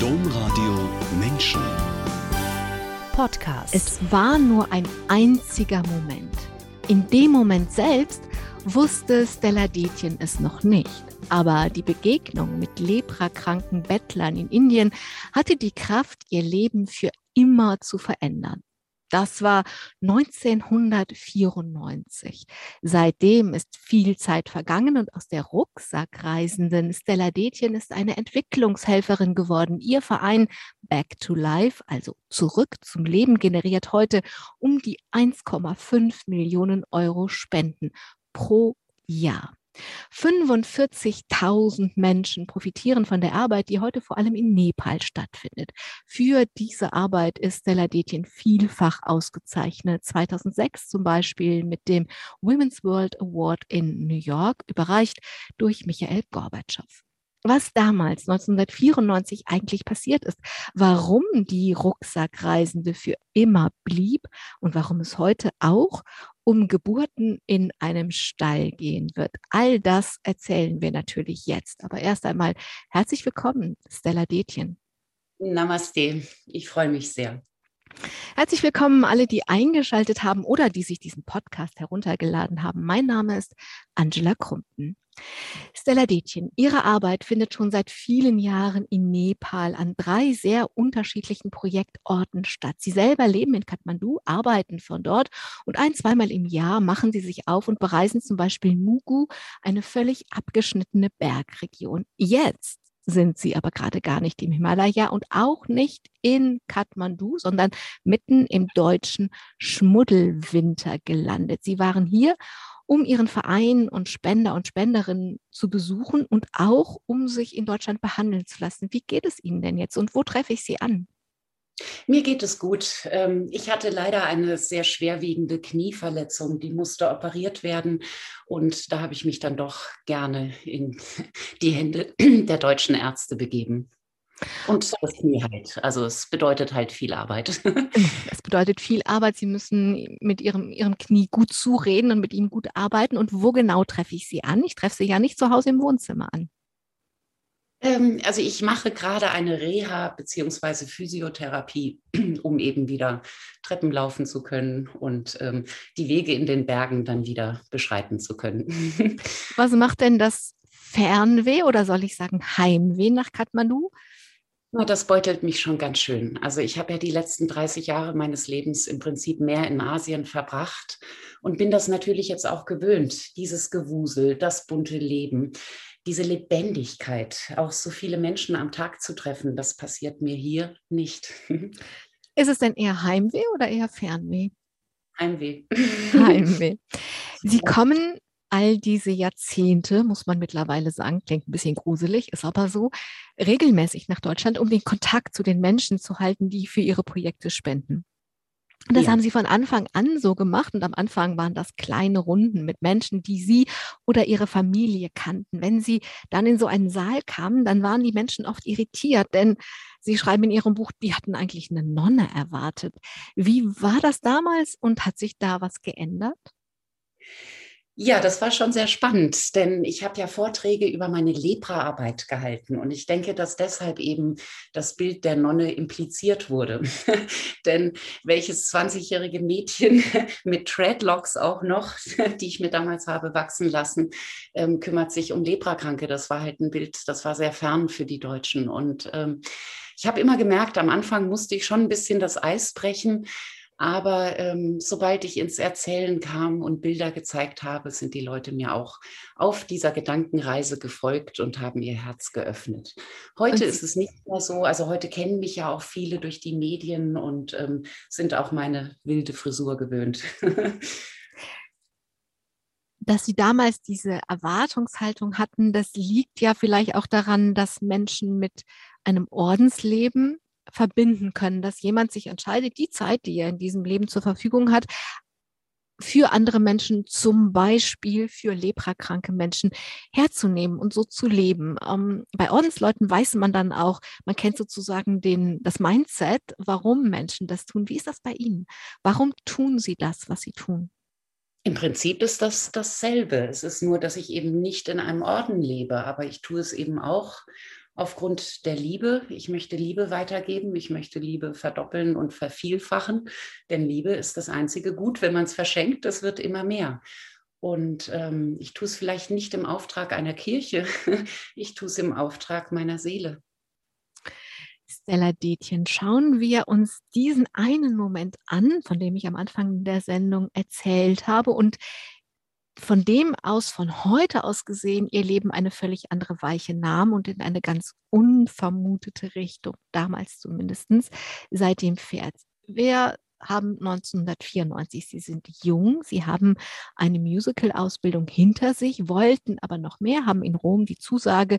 Domradio Menschen. Podcast. Es war nur ein einziger Moment. In dem Moment selbst wusste Stella Detjen es noch nicht. Aber die Begegnung mit leprakranken Bettlern in Indien hatte die Kraft, ihr Leben für immer zu verändern. Das war 1994. Seitdem ist viel Zeit vergangen und aus der Rucksackreisenden Stella Detjen ist eine Entwicklungshelferin geworden. Ihr Verein Back to Life, also zurück zum Leben, generiert heute um die 1,5 Millionen Euro Spenden pro Jahr. 45.000 Menschen profitieren von der Arbeit, die heute vor allem in Nepal stattfindet. Für diese Arbeit ist Stella Detjen vielfach ausgezeichnet. 2006 zum Beispiel mit dem Women's World Award in New York, überreicht durch Michael Gorbatschow was damals 1994 eigentlich passiert ist, warum die Rucksackreisende für immer blieb und warum es heute auch um Geburten in einem Stall gehen wird. All das erzählen wir natürlich jetzt. Aber erst einmal herzlich willkommen, Stella Detjen. Namaste, ich freue mich sehr. Herzlich willkommen alle, die eingeschaltet haben oder die sich diesen Podcast heruntergeladen haben. Mein Name ist Angela Krumpen. Stella Detjen, Ihre Arbeit findet schon seit vielen Jahren in Nepal an drei sehr unterschiedlichen Projektorten statt. Sie selber leben in Kathmandu, arbeiten von dort und ein, zweimal im Jahr machen Sie sich auf und bereisen zum Beispiel Mugu, eine völlig abgeschnittene Bergregion. Jetzt sind sie aber gerade gar nicht im Himalaya und auch nicht in Kathmandu, sondern mitten im deutschen Schmuddelwinter gelandet. Sie waren hier, um ihren Verein und Spender und Spenderinnen zu besuchen und auch um sich in Deutschland behandeln zu lassen. Wie geht es Ihnen denn jetzt und wo treffe ich Sie an? Mir geht es gut. Ähm, ich hatte leider eine sehr schwerwiegende Knieverletzung, die musste operiert werden. Und da habe ich mich dann doch gerne in die Hände der deutschen Ärzte begeben. Und das Knie halt. Also es bedeutet halt viel Arbeit. Es bedeutet viel Arbeit. Sie müssen mit ihrem, ihrem Knie gut zureden und mit ihm gut arbeiten. Und wo genau treffe ich Sie an? Ich treffe Sie ja nicht zu Hause im Wohnzimmer an. Ähm, also ich mache gerade eine Reha bzw. Physiotherapie, um eben wieder Treppen laufen zu können und ähm, die Wege in den Bergen dann wieder beschreiten zu können. Was macht denn das Fernweh oder soll ich sagen Heimweh nach Kathmandu? Das beutelt mich schon ganz schön. Also ich habe ja die letzten 30 Jahre meines Lebens im Prinzip mehr in Asien verbracht und bin das natürlich jetzt auch gewöhnt, dieses Gewusel, das bunte Leben diese Lebendigkeit, auch so viele Menschen am Tag zu treffen, das passiert mir hier nicht. Ist es denn eher Heimweh oder eher Fernweh? Heimweh. Heimweh. Sie kommen all diese Jahrzehnte, muss man mittlerweile sagen, klingt ein bisschen gruselig, ist aber so, regelmäßig nach Deutschland, um den Kontakt zu den Menschen zu halten, die für ihre Projekte spenden. Und das ja. haben sie von Anfang an so gemacht. Und am Anfang waren das kleine Runden mit Menschen, die sie oder ihre Familie kannten. Wenn sie dann in so einen Saal kamen, dann waren die Menschen oft irritiert, denn sie schreiben in ihrem Buch, die hatten eigentlich eine Nonne erwartet. Wie war das damals und hat sich da was geändert? Ja, das war schon sehr spannend, denn ich habe ja Vorträge über meine Lepra-Arbeit gehalten und ich denke, dass deshalb eben das Bild der Nonne impliziert wurde. denn welches 20-jährige Mädchen mit Treadlocks auch noch, die ich mir damals habe wachsen lassen, ähm, kümmert sich um Leprakranke. Das war halt ein Bild, das war sehr fern für die Deutschen und ähm, ich habe immer gemerkt, am Anfang musste ich schon ein bisschen das Eis brechen, aber ähm, sobald ich ins Erzählen kam und Bilder gezeigt habe, sind die Leute mir auch auf dieser Gedankenreise gefolgt und haben ihr Herz geöffnet. Heute und ist es nicht mehr so. Also heute kennen mich ja auch viele durch die Medien und ähm, sind auch meine wilde Frisur gewöhnt. dass sie damals diese Erwartungshaltung hatten, das liegt ja vielleicht auch daran, dass Menschen mit einem Ordensleben verbinden können, dass jemand sich entscheidet, die Zeit, die er in diesem Leben zur Verfügung hat, für andere Menschen, zum Beispiel für leprakranke Menschen, herzunehmen und so zu leben. Ähm, bei Ordensleuten weiß man dann auch, man kennt sozusagen den, das Mindset, warum Menschen das tun. Wie ist das bei Ihnen? Warum tun Sie das, was Sie tun? Im Prinzip ist das dasselbe. Es ist nur, dass ich eben nicht in einem Orden lebe, aber ich tue es eben auch aufgrund der Liebe. Ich möchte Liebe weitergeben, ich möchte Liebe verdoppeln und vervielfachen, denn Liebe ist das einzige Gut. Wenn man es verschenkt, das wird immer mehr. Und ähm, ich tue es vielleicht nicht im Auftrag einer Kirche, ich tue es im Auftrag meiner Seele. Stella Detjen, schauen wir uns diesen einen Moment an, von dem ich am Anfang der Sendung erzählt habe und von dem aus, von heute aus gesehen, ihr Leben eine völlig andere Weiche nahm und in eine ganz unvermutete Richtung, damals zumindest, seitdem fährt. Wir haben 1994, Sie sind jung, Sie haben eine Musical-Ausbildung hinter sich, wollten aber noch mehr, haben in Rom die Zusage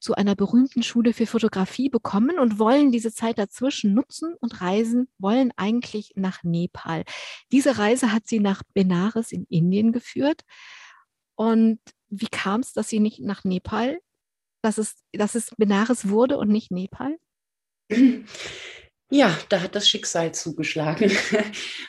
zu einer berühmten Schule für Fotografie bekommen und wollen diese Zeit dazwischen nutzen und reisen, wollen eigentlich nach Nepal. Diese Reise hat sie nach Benares in Indien geführt. Und wie kam es, dass sie nicht nach Nepal, dass es, dass es Benares wurde und nicht Nepal? Ja, da hat das Schicksal zugeschlagen.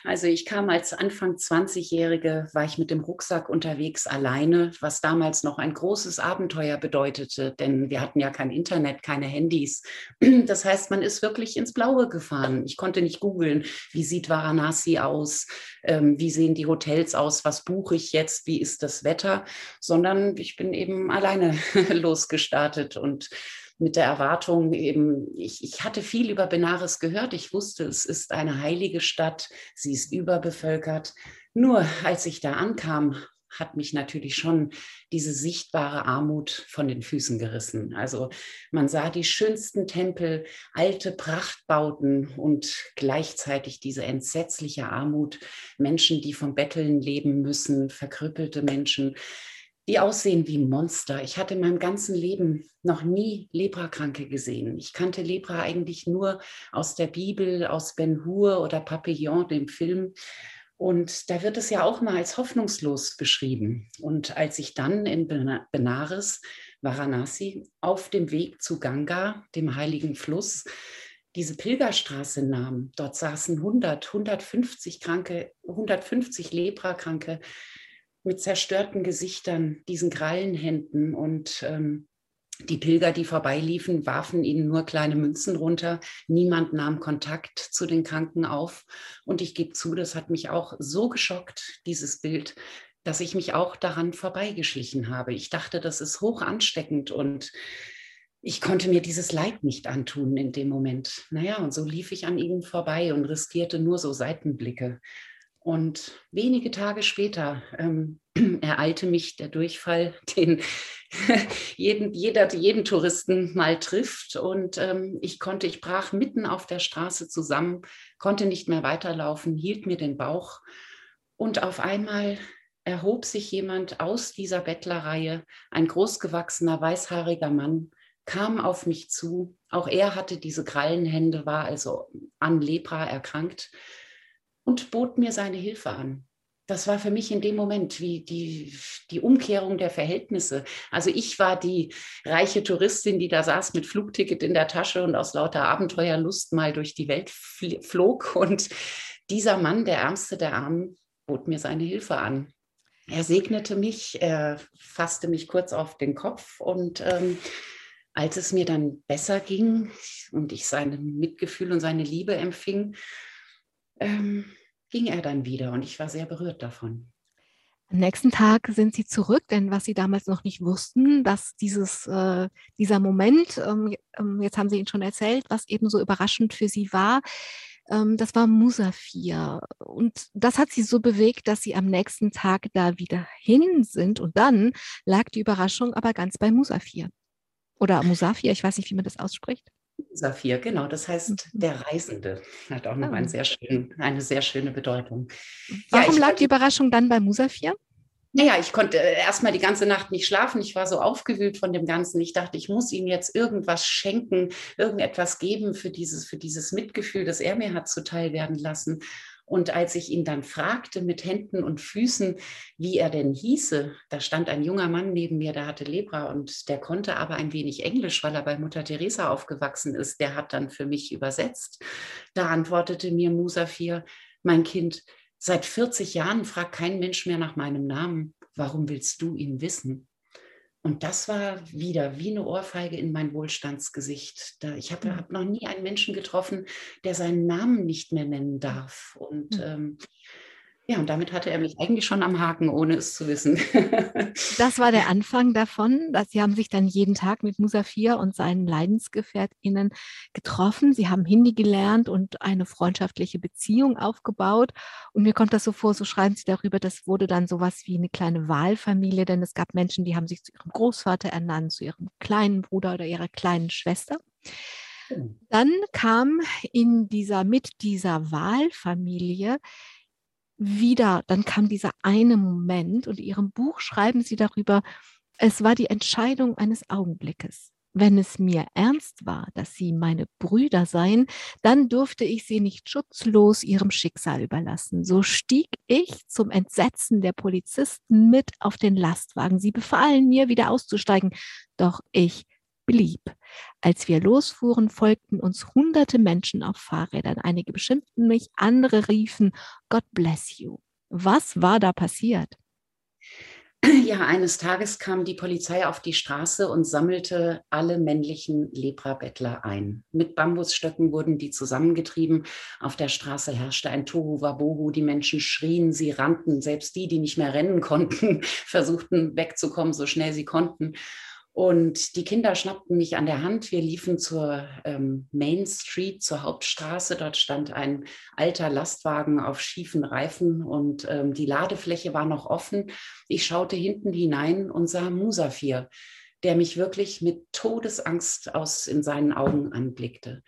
Also ich kam als Anfang 20-Jährige, war ich mit dem Rucksack unterwegs alleine, was damals noch ein großes Abenteuer bedeutete, denn wir hatten ja kein Internet, keine Handys. Das heißt, man ist wirklich ins Blaue gefahren. Ich konnte nicht googeln, wie sieht Varanasi aus, ähm, wie sehen die Hotels aus, was buche ich jetzt, wie ist das Wetter, sondern ich bin eben alleine losgestartet und mit der Erwartung eben, ich, ich hatte viel über Benares gehört. Ich wusste, es ist eine heilige Stadt, sie ist überbevölkert. Nur als ich da ankam, hat mich natürlich schon diese sichtbare Armut von den Füßen gerissen. Also man sah die schönsten Tempel, alte Prachtbauten und gleichzeitig diese entsetzliche Armut, Menschen, die vom Betteln leben müssen, verkrüppelte Menschen die aussehen wie Monster. Ich hatte in meinem ganzen Leben noch nie Leprakranke gesehen. Ich kannte Lepra eigentlich nur aus der Bibel, aus Ben Hur oder Papillon, dem Film. Und da wird es ja auch mal als hoffnungslos beschrieben. Und als ich dann in Benares, Varanasi, auf dem Weg zu Ganga, dem heiligen Fluss, diese Pilgerstraße nahm, dort saßen 100, 150 Kranke, 150 Leprakranke, mit zerstörten Gesichtern, diesen grallen Händen und ähm, die Pilger, die vorbeiliefen, warfen ihnen nur kleine Münzen runter. Niemand nahm Kontakt zu den Kranken auf. Und ich gebe zu, das hat mich auch so geschockt, dieses Bild, dass ich mich auch daran vorbeigeschlichen habe. Ich dachte, das ist hoch ansteckend und ich konnte mir dieses Leid nicht antun in dem Moment. Naja, und so lief ich an ihnen vorbei und riskierte nur so Seitenblicke. Und wenige Tage später ähm, ereilte mich der Durchfall, den jeden, jeder, jeden Touristen mal trifft. Und ähm, ich konnte, ich brach mitten auf der Straße zusammen, konnte nicht mehr weiterlaufen, hielt mir den Bauch. Und auf einmal erhob sich jemand aus dieser Bettlerreihe, ein großgewachsener, weißhaariger Mann, kam auf mich zu. Auch er hatte diese Krallenhände, war also an Lepra erkrankt und bot mir seine Hilfe an. Das war für mich in dem Moment wie die, die Umkehrung der Verhältnisse. Also ich war die reiche Touristin, die da saß mit Flugticket in der Tasche und aus lauter Abenteuerlust mal durch die Welt flog. Und dieser Mann, der Ärmste der Armen, bot mir seine Hilfe an. Er segnete mich, er fasste mich kurz auf den Kopf und ähm, als es mir dann besser ging und ich sein Mitgefühl und seine Liebe empfing, ähm, ging er dann wieder und ich war sehr berührt davon. Am nächsten Tag sind sie zurück, denn was sie damals noch nicht wussten, dass dieses, äh, dieser Moment, ähm, ähm, jetzt haben Sie ihn schon erzählt, was eben so überraschend für sie war, ähm, das war Musafir. Und das hat sie so bewegt, dass sie am nächsten Tag da wieder hin sind. Und dann lag die Überraschung aber ganz bei Musafir. Oder Musafir, ich weiß nicht, wie man das ausspricht. Saphir, genau. Das heißt, mhm. der Reisende hat auch noch ah. sehr schönen, eine sehr schöne Bedeutung. Warum ja, lag die Überraschung dann bei Musafir? Naja, ich konnte äh, erstmal die ganze Nacht nicht schlafen. Ich war so aufgewühlt von dem Ganzen. Ich dachte, ich muss ihm jetzt irgendwas schenken, irgendetwas geben für dieses, für dieses Mitgefühl, das er mir hat zuteil werden lassen. Und als ich ihn dann fragte mit Händen und Füßen, wie er denn hieße, da stand ein junger Mann neben mir, der hatte Lepra und der konnte aber ein wenig Englisch, weil er bei Mutter Teresa aufgewachsen ist. Der hat dann für mich übersetzt. Da antwortete mir Musafir, mein Kind, Seit 40 Jahren fragt kein Mensch mehr nach meinem Namen. Warum willst du ihn wissen? Und das war wieder wie eine Ohrfeige in mein Wohlstandsgesicht. Ich habe mhm. hab noch nie einen Menschen getroffen, der seinen Namen nicht mehr nennen darf. Und mhm. ähm, ja, und damit hatte er mich eigentlich schon am Haken, ohne es zu wissen. das war der Anfang davon. Dass Sie haben sich dann jeden Tag mit Musafir und seinen LeidensgefährtInnen getroffen. Sie haben Hindi gelernt und eine freundschaftliche Beziehung aufgebaut. Und mir kommt das so vor, so schreiben Sie darüber, das wurde dann sowas wie eine kleine Wahlfamilie, denn es gab Menschen, die haben sich zu ihrem Großvater ernannt, zu ihrem kleinen Bruder oder ihrer kleinen Schwester. Dann kam in dieser, mit dieser Wahlfamilie wieder, dann kam dieser eine Moment und in Ihrem Buch schreiben Sie darüber, es war die Entscheidung eines Augenblickes. Wenn es mir ernst war, dass sie meine Brüder seien, dann durfte ich sie nicht schutzlos ihrem Schicksal überlassen. So stieg ich zum Entsetzen der Polizisten mit auf den Lastwagen. Sie befahlen mir, wieder auszusteigen, doch ich blieb. Als wir losfuhren, folgten uns hunderte Menschen auf Fahrrädern. Einige beschimpften mich, andere riefen, God bless you. Was war da passiert? Ja, eines Tages kam die Polizei auf die Straße und sammelte alle männlichen Leprabettler ein. Mit Bambusstöcken wurden die zusammengetrieben. Auf der Straße herrschte ein Tohu Wabohu. Die Menschen schrien, sie rannten. Selbst die, die nicht mehr rennen konnten, versuchten wegzukommen, so schnell sie konnten. Und die Kinder schnappten mich an der Hand. Wir liefen zur ähm, Main Street, zur Hauptstraße. Dort stand ein alter Lastwagen auf schiefen Reifen und ähm, die Ladefläche war noch offen. Ich schaute hinten hinein und sah Musafir, der mich wirklich mit Todesangst aus in seinen Augen anblickte.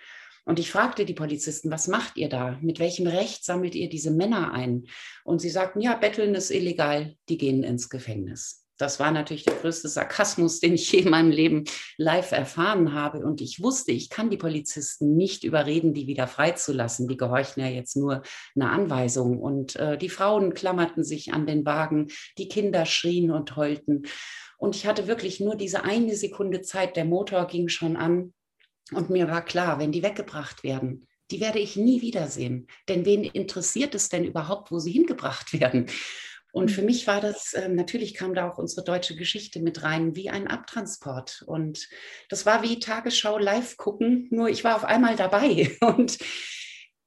Und ich fragte die Polizisten, was macht ihr da? Mit welchem Recht sammelt ihr diese Männer ein? Und sie sagten, ja, betteln ist illegal, die gehen ins Gefängnis das war natürlich der größte Sarkasmus, den ich je in meinem Leben live erfahren habe. Und ich wusste, ich kann die Polizisten nicht überreden, die wieder freizulassen. Die gehorchen ja jetzt nur einer Anweisung. Und äh, die Frauen klammerten sich an den Wagen, die Kinder schrien und heulten. Und ich hatte wirklich nur diese eine Sekunde Zeit. Der Motor ging schon an. Und mir war klar, wenn die weggebracht werden, die werde ich nie wiedersehen. Denn wen interessiert es denn überhaupt, wo sie hingebracht werden? Und für mhm. mich war das, äh, natürlich kam da auch unsere deutsche Geschichte mit rein, wie ein Abtransport. Und das war wie Tagesschau live gucken, nur ich war auf einmal dabei. Und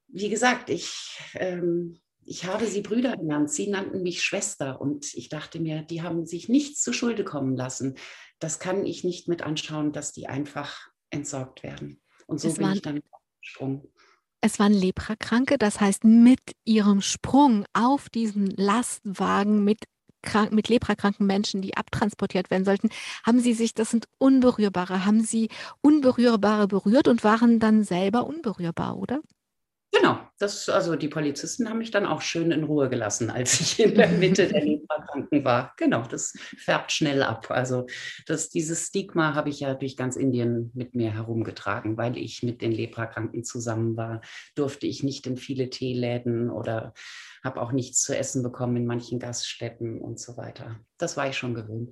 wie gesagt, ich, ähm, ich habe sie Brüder genannt, sie nannten mich Schwester. Und ich dachte mir, die haben sich nichts zu Schulde kommen lassen. Das kann ich nicht mit anschauen, dass die einfach entsorgt werden. Und so das bin ich dann gesprungen. Es waren Leprakranke, das heißt, mit ihrem Sprung auf diesen Lastwagen mit mit leprakranken Menschen, die abtransportiert werden sollten, haben sie sich, das sind Unberührbare, haben sie Unberührbare berührt und waren dann selber unberührbar, oder? Genau, das, also die Polizisten haben mich dann auch schön in Ruhe gelassen, als ich in der Mitte der Leprakranken war. Genau, das färbt schnell ab. Also das, dieses Stigma habe ich ja durch ganz Indien mit mir herumgetragen, weil ich mit den Leprakranken zusammen war, durfte ich nicht in viele Teeläden oder habe auch nichts zu essen bekommen in manchen Gaststätten und so weiter. Das war ich schon gewöhnt.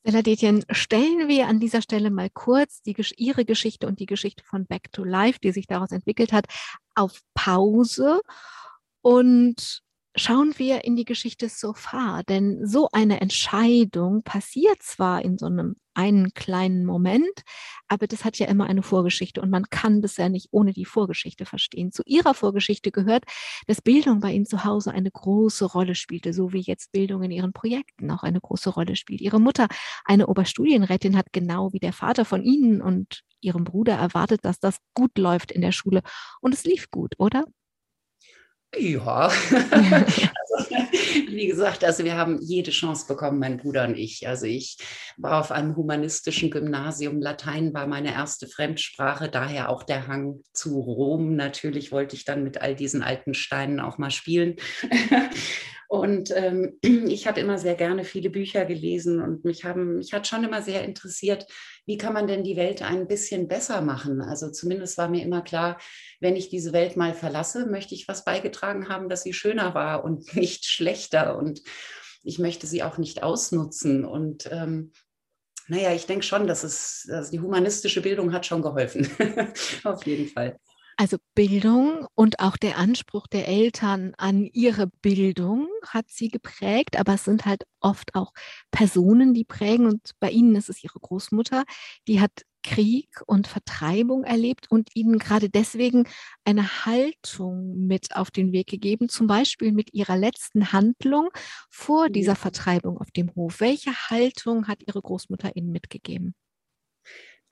Stella Detjen, stellen wir an dieser Stelle mal kurz die, Ihre Geschichte und die Geschichte von Back to Life, die sich daraus entwickelt hat, auf Pause und schauen wir in die Geschichte so far. Denn so eine Entscheidung passiert zwar in so einem einen kleinen Moment, aber das hat ja immer eine Vorgeschichte und man kann das ja nicht ohne die Vorgeschichte verstehen. Zu ihrer Vorgeschichte gehört, dass Bildung bei ihnen zu Hause eine große Rolle spielte, so wie jetzt Bildung in ihren Projekten auch eine große Rolle spielt. Ihre Mutter, eine Oberstudienrätin, hat genau wie der Vater von ihnen und ihrem Bruder erwartet, dass das gut läuft in der Schule. Und es lief gut, oder? Ja, also, wie gesagt, also wir haben jede Chance bekommen, mein Bruder und ich. Also ich war auf einem humanistischen Gymnasium. Latein war meine erste Fremdsprache, daher auch der Hang zu Rom. Natürlich wollte ich dann mit all diesen alten Steinen auch mal spielen. Und ähm, ich habe immer sehr gerne viele Bücher gelesen und mich, haben, mich hat schon immer sehr interessiert, wie kann man denn die Welt ein bisschen besser machen? Also zumindest war mir immer klar, wenn ich diese Welt mal verlasse, möchte ich was beigetragen haben, dass sie schöner war und nicht schlechter. Und ich möchte sie auch nicht ausnutzen. Und ähm, naja, ich denke schon, dass es, also die humanistische Bildung hat schon geholfen. Auf jeden Fall. Also Bildung und auch der Anspruch der Eltern an ihre Bildung hat sie geprägt, aber es sind halt oft auch Personen, die prägen und bei ihnen ist es ihre Großmutter, die hat Krieg und Vertreibung erlebt und ihnen gerade deswegen eine Haltung mit auf den Weg gegeben, zum Beispiel mit ihrer letzten Handlung vor dieser Vertreibung auf dem Hof. Welche Haltung hat ihre Großmutter ihnen mitgegeben?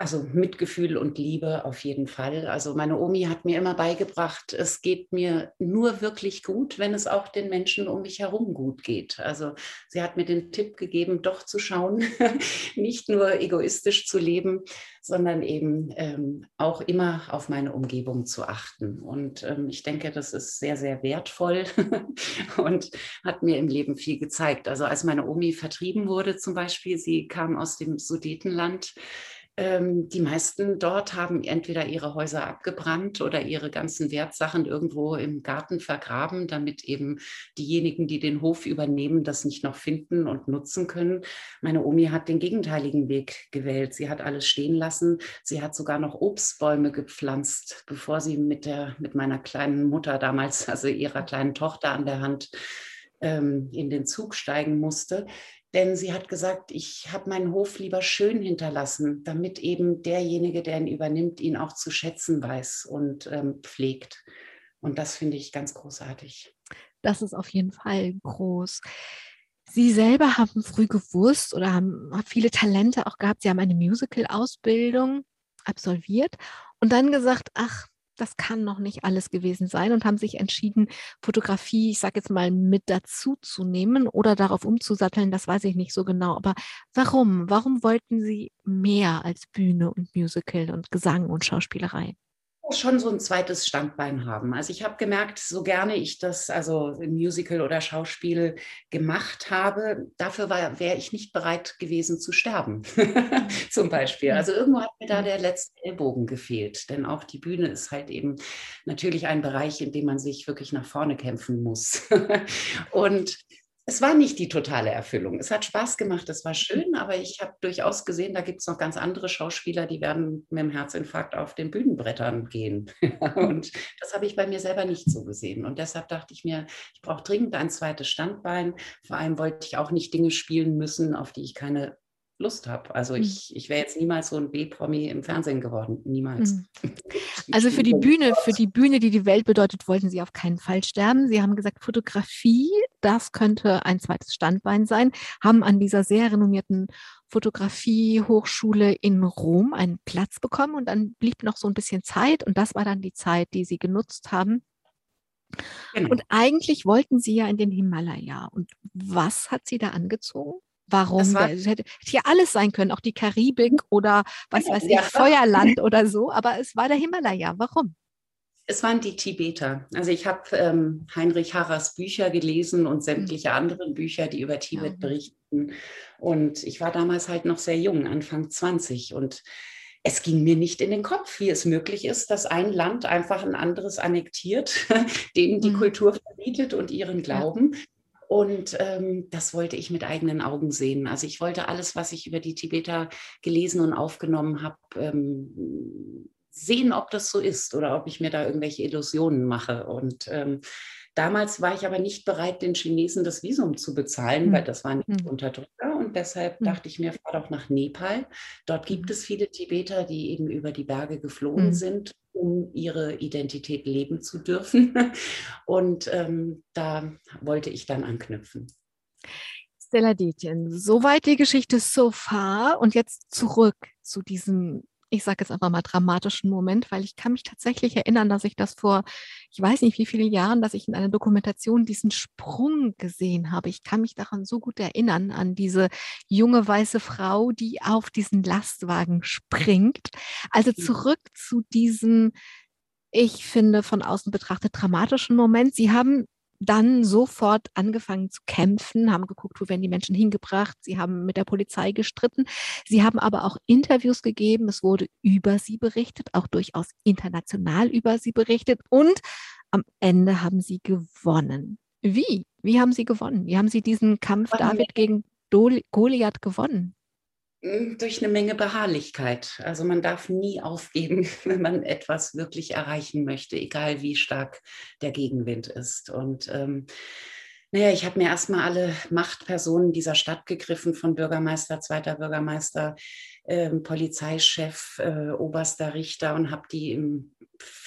Also Mitgefühl und Liebe auf jeden Fall. Also meine Omi hat mir immer beigebracht, es geht mir nur wirklich gut, wenn es auch den Menschen um mich herum gut geht. Also sie hat mir den Tipp gegeben, doch zu schauen, nicht nur egoistisch zu leben, sondern eben ähm, auch immer auf meine Umgebung zu achten. Und ähm, ich denke, das ist sehr, sehr wertvoll und hat mir im Leben viel gezeigt. Also als meine Omi vertrieben wurde zum Beispiel, sie kam aus dem Sudetenland, ähm, die meisten dort haben entweder ihre Häuser abgebrannt oder ihre ganzen Wertsachen irgendwo im Garten vergraben, damit eben diejenigen, die den Hof übernehmen, das nicht noch finden und nutzen können. Meine Omi hat den gegenteiligen Weg gewählt. Sie hat alles stehen lassen. Sie hat sogar noch Obstbäume gepflanzt, bevor sie mit, der, mit meiner kleinen Mutter damals, also ihrer kleinen Tochter an der Hand, ähm, in den Zug steigen musste. Denn sie hat gesagt, ich habe meinen Hof lieber schön hinterlassen, damit eben derjenige, der ihn übernimmt, ihn auch zu schätzen weiß und ähm, pflegt. Und das finde ich ganz großartig. Das ist auf jeden Fall groß. Sie selber haben früh gewusst oder haben, haben viele Talente auch gehabt. Sie haben eine Musical-Ausbildung absolviert und dann gesagt, ach, das kann noch nicht alles gewesen sein und haben sich entschieden, Fotografie, ich sage jetzt mal, mit dazu zu nehmen oder darauf umzusatteln, das weiß ich nicht so genau. Aber warum? Warum wollten Sie mehr als Bühne und Musical und Gesang und Schauspielerei? Schon so ein zweites Standbein haben. Also ich habe gemerkt, so gerne ich das, also im Musical oder Schauspiel gemacht habe, dafür wäre ich nicht bereit gewesen zu sterben, zum Beispiel. Also irgendwo hat mir da der letzte Ellbogen gefehlt, denn auch die Bühne ist halt eben natürlich ein Bereich, in dem man sich wirklich nach vorne kämpfen muss. Und es war nicht die totale Erfüllung. Es hat Spaß gemacht, es war schön, aber ich habe durchaus gesehen, da gibt es noch ganz andere Schauspieler, die werden mit dem Herzinfarkt auf den Bühnenbrettern gehen. und das habe ich bei mir selber nicht so gesehen. Und deshalb dachte ich mir, ich brauche dringend ein zweites Standbein. Vor allem wollte ich auch nicht Dinge spielen müssen, auf die ich keine Lust habe. Also hm. ich, ich wäre jetzt niemals so ein B-Promi im Fernsehen geworden. Niemals. Mhm. Also für die Bühne, für die Bühne, die die Welt bedeutet, wollten Sie auf keinen Fall sterben. Sie haben gesagt, Fotografie, das könnte ein zweites Standbein sein, haben an dieser sehr renommierten Fotografie-Hochschule in Rom einen Platz bekommen und dann blieb noch so ein bisschen Zeit und das war dann die Zeit, die Sie genutzt haben. Genau. Und eigentlich wollten Sie ja in den Himalaya. Und was hat Sie da angezogen? Warum? Es hätte, hätte ja alles sein können, auch die Karibik oder was weiß ich, ja. Feuerland oder so, aber es war der Himalaya. Warum? Es waren die Tibeter. Also ich habe ähm, Heinrich Harras Bücher gelesen und sämtliche mhm. andere Bücher, die über Tibet ja. berichten. Und ich war damals halt noch sehr jung, Anfang 20. Und es ging mir nicht in den Kopf, wie es möglich ist, dass ein Land einfach ein anderes annektiert, denen die mhm. Kultur verbietet und ihren Glauben. Ja. Und ähm, das wollte ich mit eigenen Augen sehen. Also ich wollte alles, was ich über die Tibeter gelesen und aufgenommen habe, ähm, sehen, ob das so ist oder ob ich mir da irgendwelche Illusionen mache. Und ähm, damals war ich aber nicht bereit, den Chinesen das Visum zu bezahlen, mhm. weil das waren mhm. Unterdrücker. Und deshalb mhm. dachte ich mir, fahr doch nach Nepal. Dort gibt hm. es viele Tibeter, die eben über die Berge geflohen hm. sind um ihre Identität leben zu dürfen. Und ähm, da wollte ich dann anknüpfen. Stella Detjen, soweit die Geschichte so far und jetzt zurück zu diesem ich sage jetzt einfach mal dramatischen Moment, weil ich kann mich tatsächlich erinnern, dass ich das vor, ich weiß nicht wie viele Jahren, dass ich in einer Dokumentation diesen Sprung gesehen habe. Ich kann mich daran so gut erinnern, an diese junge weiße Frau, die auf diesen Lastwagen springt. Also mhm. zurück zu diesem, ich finde, von außen betrachtet dramatischen Moment. Sie haben dann sofort angefangen zu kämpfen, haben geguckt, wo werden die Menschen hingebracht. Sie haben mit der Polizei gestritten. Sie haben aber auch Interviews gegeben. Es wurde über sie berichtet, auch durchaus international über sie berichtet. Und am Ende haben sie gewonnen. Wie? Wie haben sie gewonnen? Wie haben sie diesen Kampf David gegen Goliath gewonnen? Hm, durch eine Menge Beharrlichkeit. Also man darf nie aufgeben, wenn man etwas wirklich erreichen möchte, egal wie stark der Gegenwind ist. Und ähm, naja, ich habe mir erstmal alle Machtpersonen dieser Stadt gegriffen, von Bürgermeister, zweiter Bürgermeister, äh, Polizeichef, äh, oberster Richter und habe die im,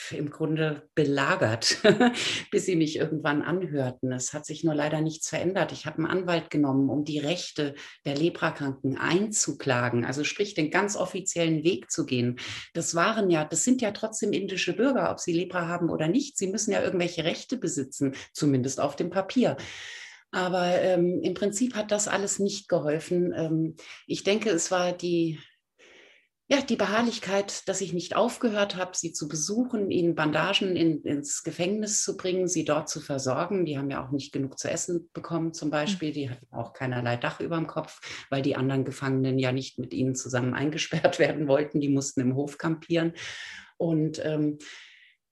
im Grunde belagert, bis sie mich irgendwann anhörten. Es hat sich nur leider nichts verändert. Ich habe einen Anwalt genommen, um die Rechte der Leprakranken einzuklagen, also sprich den ganz offiziellen Weg zu gehen. Das waren ja, das sind ja trotzdem indische Bürger, ob sie Lepra haben oder nicht. Sie müssen ja irgendwelche Rechte besitzen, zumindest auf dem Papier. Aber ähm, im Prinzip hat das alles nicht geholfen. Ähm, ich denke, es war die, ja, die Beharrlichkeit, dass ich nicht aufgehört habe, sie zu besuchen, ihnen Bandagen in, ins Gefängnis zu bringen, sie dort zu versorgen. Die haben ja auch nicht genug zu essen bekommen zum. Beispiel. Die hatten auch keinerlei Dach über dem Kopf, weil die anderen Gefangenen ja nicht mit ihnen zusammen eingesperrt werden wollten. Die mussten im Hof kampieren. Und ähm,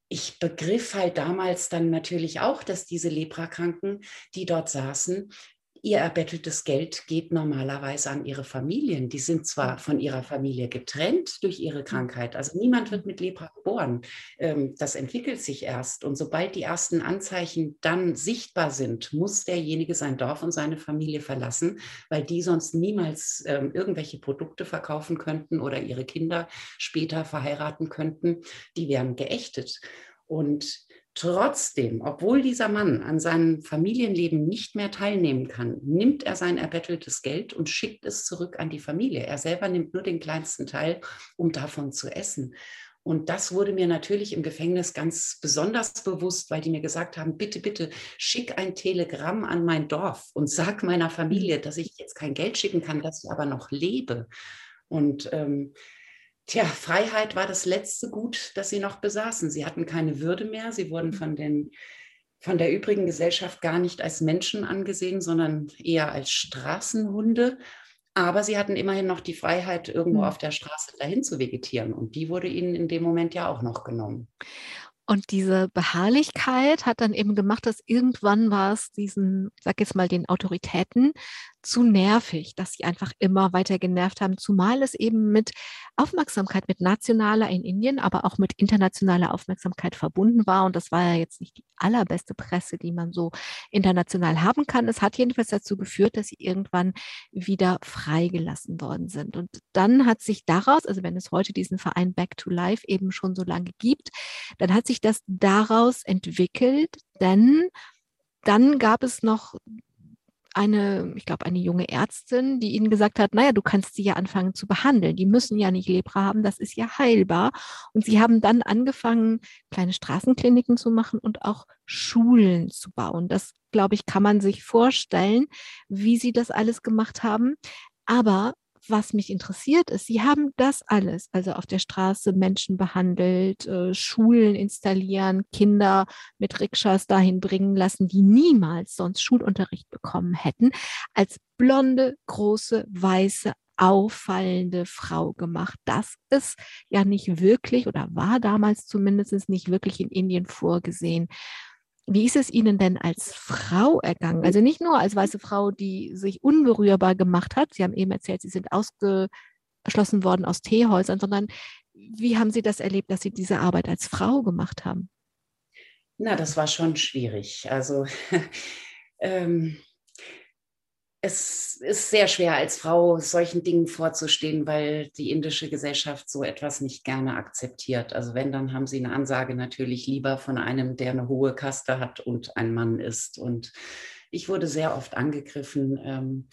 ich begriff halt damals dann natürlich auch, dass diese Leprakranken, die dort saßen, ihr erbetteltes Geld geht normalerweise an ihre Familien. Die sind zwar von ihrer Familie getrennt durch ihre Krankheit, also niemand wird mit Lepra geboren. Ähm, das entwickelt sich erst. Und sobald die ersten Anzeichen dann sichtbar sind, muss derjenige sein Dorf und seine Familie verlassen, weil die sonst niemals ähm, irgendwelche Produkte verkaufen könnten oder ihre Kinder später verheiraten könnten. Die werden geächtet. Und Trotzdem, obwohl dieser Mann an seinem Familienleben nicht mehr teilnehmen kann, nimmt er sein erbetteltes Geld und schickt es zurück an die Familie. Er selber nimmt nur den kleinsten Teil, um davon zu essen. Und das wurde mir natürlich im Gefängnis ganz besonders bewusst, weil die mir gesagt haben, bitte, bitte schick ein Telegramm an mein Dorf und sag meiner Familie, dass ich jetzt kein Geld schicken kann, dass ich aber noch lebe. Und ähm, Tja, Freiheit war das letzte Gut, das sie noch besaßen. Sie hatten keine Würde mehr. Sie wurden von, den, von der übrigen Gesellschaft gar nicht als Menschen angesehen, sondern eher als Straßenhunde. Aber sie hatten immerhin noch die Freiheit, irgendwo hm. auf der Straße dahin zu vegetieren. Und die wurde ihnen in dem Moment ja auch noch genommen. Und diese Beharrlichkeit hat dann eben gemacht, dass irgendwann war es diesen, sag jetzt mal, den Autoritäten zu nervig, dass sie einfach immer weiter genervt haben, zumal es eben mit Aufmerksamkeit, mit nationaler in Indien, aber auch mit internationaler Aufmerksamkeit verbunden war. Und das war ja jetzt nicht die allerbeste Presse, die man so international haben kann. Es hat jedenfalls dazu geführt, dass sie irgendwann wieder freigelassen worden sind. Und dann hat sich daraus, also wenn es heute diesen Verein Back to Life eben schon so lange gibt, dann hat sich das daraus entwickelt, denn dann gab es noch eine, ich glaube, eine junge Ärztin, die ihnen gesagt hat, naja, du kannst sie ja anfangen zu behandeln. Die müssen ja nicht Lepra haben, das ist ja heilbar. Und sie haben dann angefangen, kleine Straßenkliniken zu machen und auch Schulen zu bauen. Das, glaube ich, kann man sich vorstellen, wie sie das alles gemacht haben. Aber was mich interessiert ist, Sie haben das alles, also auf der Straße Menschen behandelt, äh, Schulen installieren, Kinder mit Rikschas dahin bringen lassen, die niemals sonst Schulunterricht bekommen hätten, als blonde, große, weiße, auffallende Frau gemacht. Das ist ja nicht wirklich oder war damals zumindest nicht wirklich in Indien vorgesehen. Wie ist es Ihnen denn als Frau ergangen? Also nicht nur als weiße Frau, die sich unberührbar gemacht hat. Sie haben eben erzählt, Sie sind ausgeschlossen worden aus Teehäusern, sondern wie haben Sie das erlebt, dass Sie diese Arbeit als Frau gemacht haben? Na, das war schon schwierig. Also ähm, es ist sehr schwer als Frau solchen Dingen vorzustehen, weil die indische Gesellschaft so etwas nicht gerne akzeptiert. Also wenn, dann haben sie eine Ansage natürlich lieber von einem, der eine hohe Kaste hat und ein Mann ist. Und ich wurde sehr oft angegriffen. Ähm,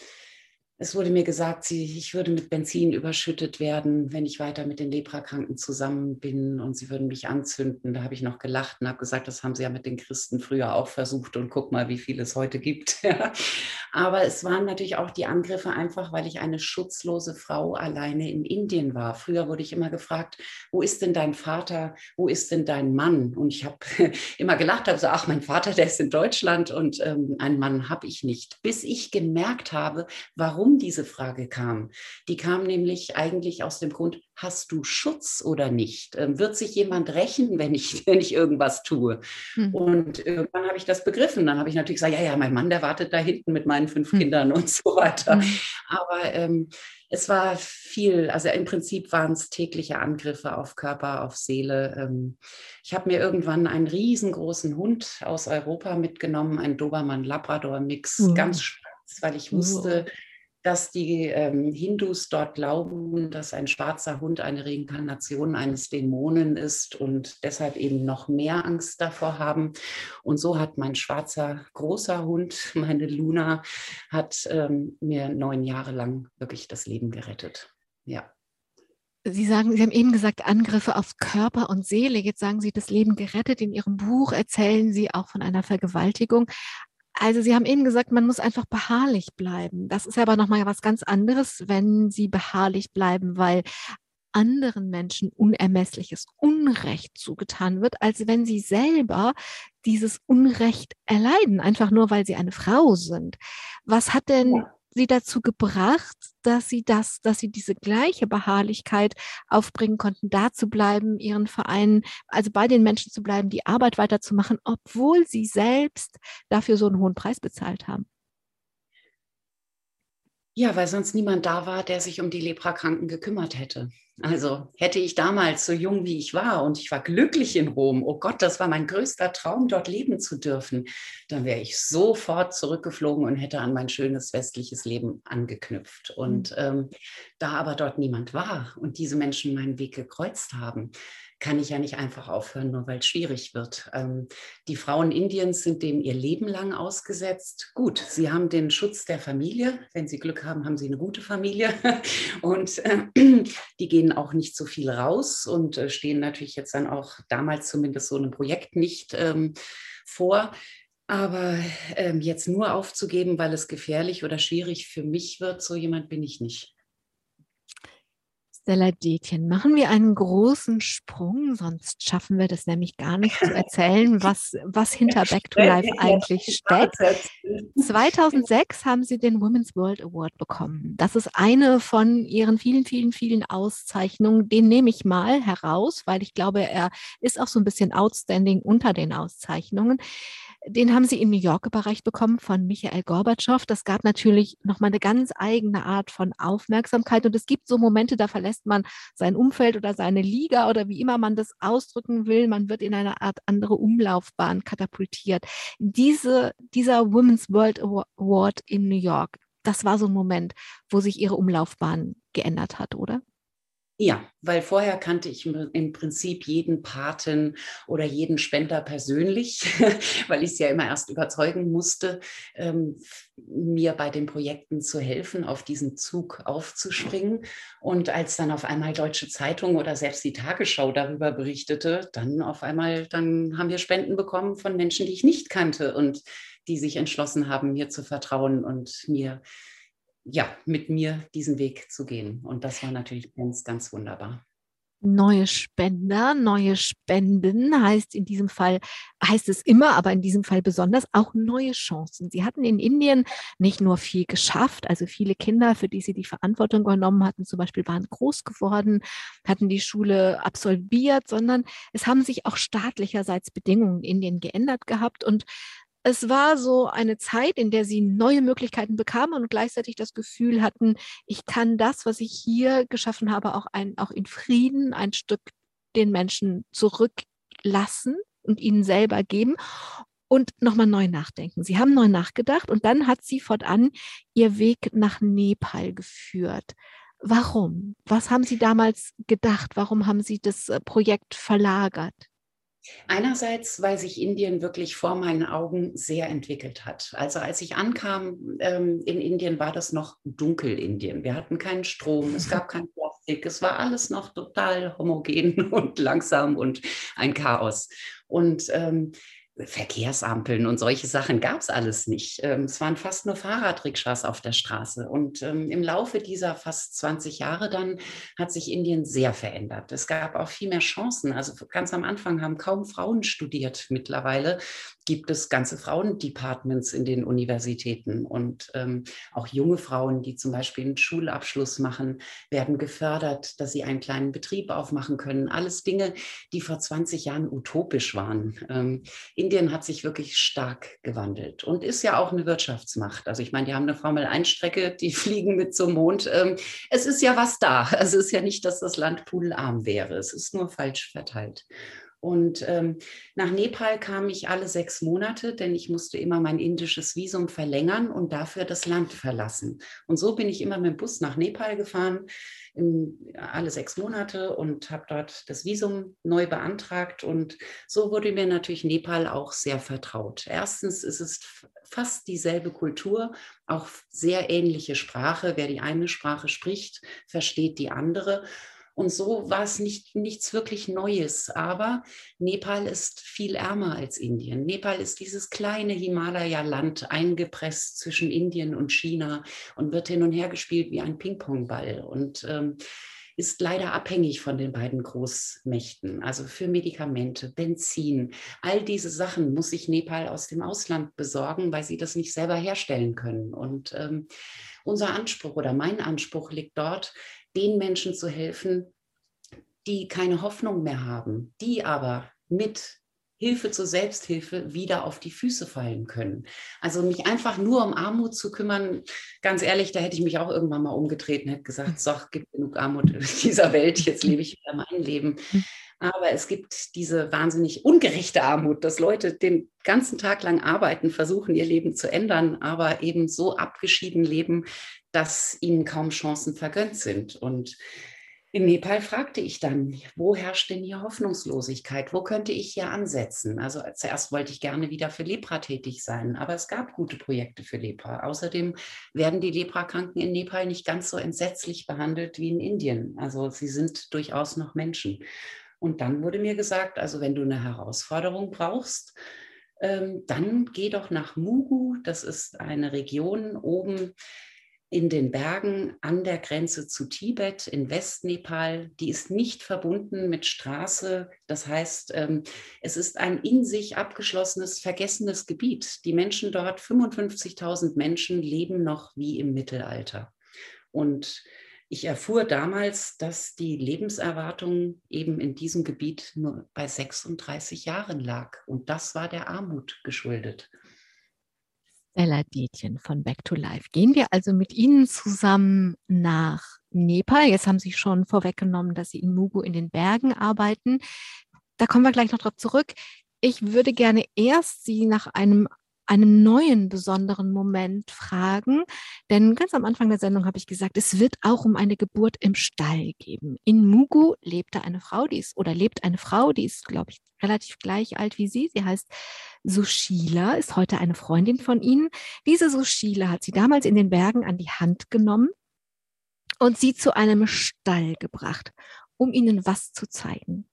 es wurde mir gesagt, ich würde mit Benzin überschüttet werden, wenn ich weiter mit den Leprakranken zusammen bin und sie würden mich anzünden. Da habe ich noch gelacht und habe gesagt, das haben sie ja mit den Christen früher auch versucht und guck mal, wie viel es heute gibt. Aber es waren natürlich auch die Angriffe einfach, weil ich eine schutzlose Frau alleine in Indien war. Früher wurde ich immer gefragt, wo ist denn dein Vater? Wo ist denn dein Mann? Und ich habe immer gelacht, habe so, ach, mein Vater, der ist in Deutschland und ähm, einen Mann habe ich nicht. Bis ich gemerkt habe, warum warum diese Frage kam. Die kam nämlich eigentlich aus dem Grund, hast du Schutz oder nicht? Ähm, wird sich jemand rächen, wenn ich, wenn ich irgendwas tue? Mhm. Und irgendwann habe ich das begriffen. Dann habe ich natürlich gesagt, ja, ja, mein Mann, der wartet da hinten mit meinen fünf mhm. Kindern und so weiter. Mhm. Aber ähm, es war viel, also im Prinzip waren es tägliche Angriffe auf Körper, auf Seele. Ähm, ich habe mir irgendwann einen riesengroßen Hund aus Europa mitgenommen, einen Dobermann-Labrador-Mix, ganz schwarz, weil ich wusste, dass die ähm, Hindus dort glauben, dass ein schwarzer Hund eine Reinkarnation eines Dämonen ist und deshalb eben noch mehr Angst davor haben. Und so hat mein schwarzer großer Hund, meine Luna, hat ähm, mir neun Jahre lang wirklich das Leben gerettet. Ja. Sie sagen, Sie haben eben gesagt, Angriffe auf Körper und Seele. Jetzt sagen Sie, das Leben gerettet. In Ihrem Buch erzählen Sie auch von einer Vergewaltigung. Also Sie haben eben gesagt, man muss einfach beharrlich bleiben. Das ist aber nochmal was ganz anderes, wenn Sie beharrlich bleiben, weil anderen Menschen unermessliches Unrecht zugetan wird, als wenn sie selber dieses Unrecht erleiden, einfach nur weil sie eine Frau sind. Was hat denn ja sie dazu gebracht, dass sie das, dass sie diese gleiche Beharrlichkeit aufbringen konnten, da zu bleiben, ihren Vereinen, also bei den Menschen zu bleiben, die Arbeit weiterzumachen, obwohl sie selbst dafür so einen hohen Preis bezahlt haben? Ja, weil sonst niemand da war, der sich um die Leprakranken gekümmert hätte. Also hätte ich damals so jung wie ich war und ich war glücklich in Rom, oh Gott, das war mein größter Traum, dort leben zu dürfen, dann wäre ich sofort zurückgeflogen und hätte an mein schönes westliches Leben angeknüpft. Und mhm. ähm, da aber dort niemand war und diese Menschen meinen Weg gekreuzt haben, kann ich ja nicht einfach aufhören, nur weil es schwierig wird. Ähm, die Frauen Indiens sind dem ihr Leben lang ausgesetzt. Gut, sie haben den Schutz der Familie. Wenn sie Glück haben, haben sie eine gute Familie. Und äh, die gehen auch nicht so viel raus und äh, stehen natürlich jetzt dann auch damals zumindest so einem Projekt nicht ähm, vor. Aber ähm, jetzt nur aufzugeben, weil es gefährlich oder schwierig für mich wird, so jemand bin ich nicht. Stella Detjen, machen wir einen großen Sprung, sonst schaffen wir das nämlich gar nicht zu erzählen, was, was hinter Back to Life eigentlich steckt. 2006 haben Sie den Women's World Award bekommen. Das ist eine von Ihren vielen, vielen, vielen Auszeichnungen. Den nehme ich mal heraus, weil ich glaube, er ist auch so ein bisschen outstanding unter den Auszeichnungen. Den haben sie in New York überreicht bekommen von Michael Gorbatschow. Das gab natürlich nochmal eine ganz eigene Art von Aufmerksamkeit. Und es gibt so Momente, da verlässt man sein Umfeld oder seine Liga oder wie immer man das ausdrücken will. Man wird in eine Art andere Umlaufbahn katapultiert. Diese, dieser Women's World Award in New York, das war so ein Moment, wo sich ihre Umlaufbahn geändert hat, oder? Ja, weil vorher kannte ich im Prinzip jeden Paten oder jeden Spender persönlich, weil ich es ja immer erst überzeugen musste, ähm, mir bei den Projekten zu helfen, auf diesen Zug aufzuspringen. Und als dann auf einmal Deutsche Zeitung oder selbst die Tagesschau darüber berichtete, dann auf einmal, dann haben wir Spenden bekommen von Menschen, die ich nicht kannte und die sich entschlossen haben, mir zu vertrauen und mir ja, mit mir diesen Weg zu gehen. Und das war natürlich ganz, ganz wunderbar. Neue Spender, neue Spenden heißt in diesem Fall, heißt es immer, aber in diesem Fall besonders auch neue Chancen. Sie hatten in Indien nicht nur viel geschafft, also viele Kinder, für die sie die Verantwortung übernommen hatten, zum Beispiel waren groß geworden, hatten die Schule absolviert, sondern es haben sich auch staatlicherseits Bedingungen in Indien geändert gehabt und es war so eine Zeit, in der sie neue Möglichkeiten bekamen und gleichzeitig das Gefühl hatten, ich kann das, was ich hier geschaffen habe, auch, ein, auch in Frieden ein Stück den Menschen zurücklassen und ihnen selber geben und nochmal neu nachdenken. Sie haben neu nachgedacht und dann hat sie fortan ihr Weg nach Nepal geführt. Warum? Was haben Sie damals gedacht? Warum haben Sie das äh, Projekt verlagert? Einerseits, weil sich Indien wirklich vor meinen Augen sehr entwickelt hat. Also als ich ankam ähm, in Indien, war das noch Dunkelindien. Wir hatten keinen Strom, es gab kein Plastik, es war alles noch total homogen und langsam und ein Chaos. Und ähm, Verkehrsampeln und solche Sachen gab es alles nicht. Ähm, es waren fast nur Fahrradrikschas auf der Straße. Und ähm, im Laufe dieser fast 20 Jahre dann hat sich Indien sehr verändert. Es gab auch viel mehr Chancen. Also ganz am Anfang haben kaum Frauen studiert mittlerweile. Gibt es ganze Frauendepartments in den Universitäten und ähm, auch junge Frauen, die zum Beispiel einen Schulabschluss machen, werden gefördert, dass sie einen kleinen Betrieb aufmachen können. Alles Dinge, die vor 20 Jahren utopisch waren. Ähm, Indien hat sich wirklich stark gewandelt und ist ja auch eine Wirtschaftsmacht. Also ich meine, die haben eine Formel-1-Strecke, die fliegen mit zum Mond. Ähm, es ist ja was da. Also es ist ja nicht, dass das Land pudelarm wäre. Es ist nur falsch verteilt. Und ähm, nach Nepal kam ich alle sechs Monate, denn ich musste immer mein indisches Visum verlängern und dafür das Land verlassen. Und so bin ich immer mit dem Bus nach Nepal gefahren, im, alle sechs Monate und habe dort das Visum neu beantragt. Und so wurde mir natürlich Nepal auch sehr vertraut. Erstens ist es fast dieselbe Kultur, auch sehr ähnliche Sprache. Wer die eine Sprache spricht, versteht die andere. Und so war es nicht, nichts wirklich Neues. Aber Nepal ist viel ärmer als Indien. Nepal ist dieses kleine Himalaya-Land eingepresst zwischen Indien und China und wird hin und her gespielt wie ein Ping-Pong-Ball. Und ähm, ist leider abhängig von den beiden Großmächten. Also für Medikamente, Benzin, all diese Sachen muss sich Nepal aus dem Ausland besorgen, weil sie das nicht selber herstellen können. Und ähm, unser Anspruch oder mein Anspruch liegt dort, den Menschen zu helfen, die keine Hoffnung mehr haben, die aber mit Hilfe zur Selbsthilfe wieder auf die Füße fallen können. Also mich einfach nur um Armut zu kümmern, ganz ehrlich, da hätte ich mich auch irgendwann mal umgedreht und hätte gesagt, so, gibt genug Armut in dieser Welt, jetzt lebe ich wieder mein Leben. Aber es gibt diese wahnsinnig ungerechte Armut, dass Leute den ganzen Tag lang arbeiten, versuchen ihr Leben zu ändern, aber eben so abgeschieden leben, dass ihnen kaum Chancen vergönnt sind. Und in Nepal fragte ich dann, wo herrscht denn hier Hoffnungslosigkeit? Wo könnte ich hier ansetzen? Also zuerst wollte ich gerne wieder für Lepra tätig sein, aber es gab gute Projekte für Lepra. Außerdem werden die Leprakranken in Nepal nicht ganz so entsetzlich behandelt wie in Indien. Also sie sind durchaus noch Menschen. Und dann wurde mir gesagt, also wenn du eine Herausforderung brauchst, ähm, dann geh doch nach Mugu. Das ist eine Region oben in den Bergen an der Grenze zu Tibet in Westnepal. Die ist nicht verbunden mit Straße. Das heißt, ähm, es ist ein in sich abgeschlossenes, vergessenes Gebiet. Die Menschen dort, 55.000 Menschen, leben noch wie im Mittelalter. Und ich erfuhr damals, dass die Lebenserwartung eben in diesem Gebiet nur bei 36 Jahren lag. Und das war der Armut geschuldet. Stella Detjen von Back to Life. Gehen wir also mit Ihnen zusammen nach Nepal. Jetzt haben Sie schon vorweggenommen, dass Sie in Mugu in den Bergen arbeiten. Da kommen wir gleich noch drauf zurück. Ich würde gerne erst Sie nach einem einem neuen besonderen Moment fragen. Denn ganz am Anfang der Sendung habe ich gesagt, es wird auch um eine Geburt im Stall geben. In Mugu lebte eine Frau, die ist oder lebt eine Frau, die ist, glaube ich, relativ gleich alt wie Sie. Sie heißt Sushila, ist heute eine Freundin von Ihnen. Diese Sushila hat sie damals in den Bergen an die Hand genommen und sie zu einem Stall gebracht, um ihnen was zu zeigen.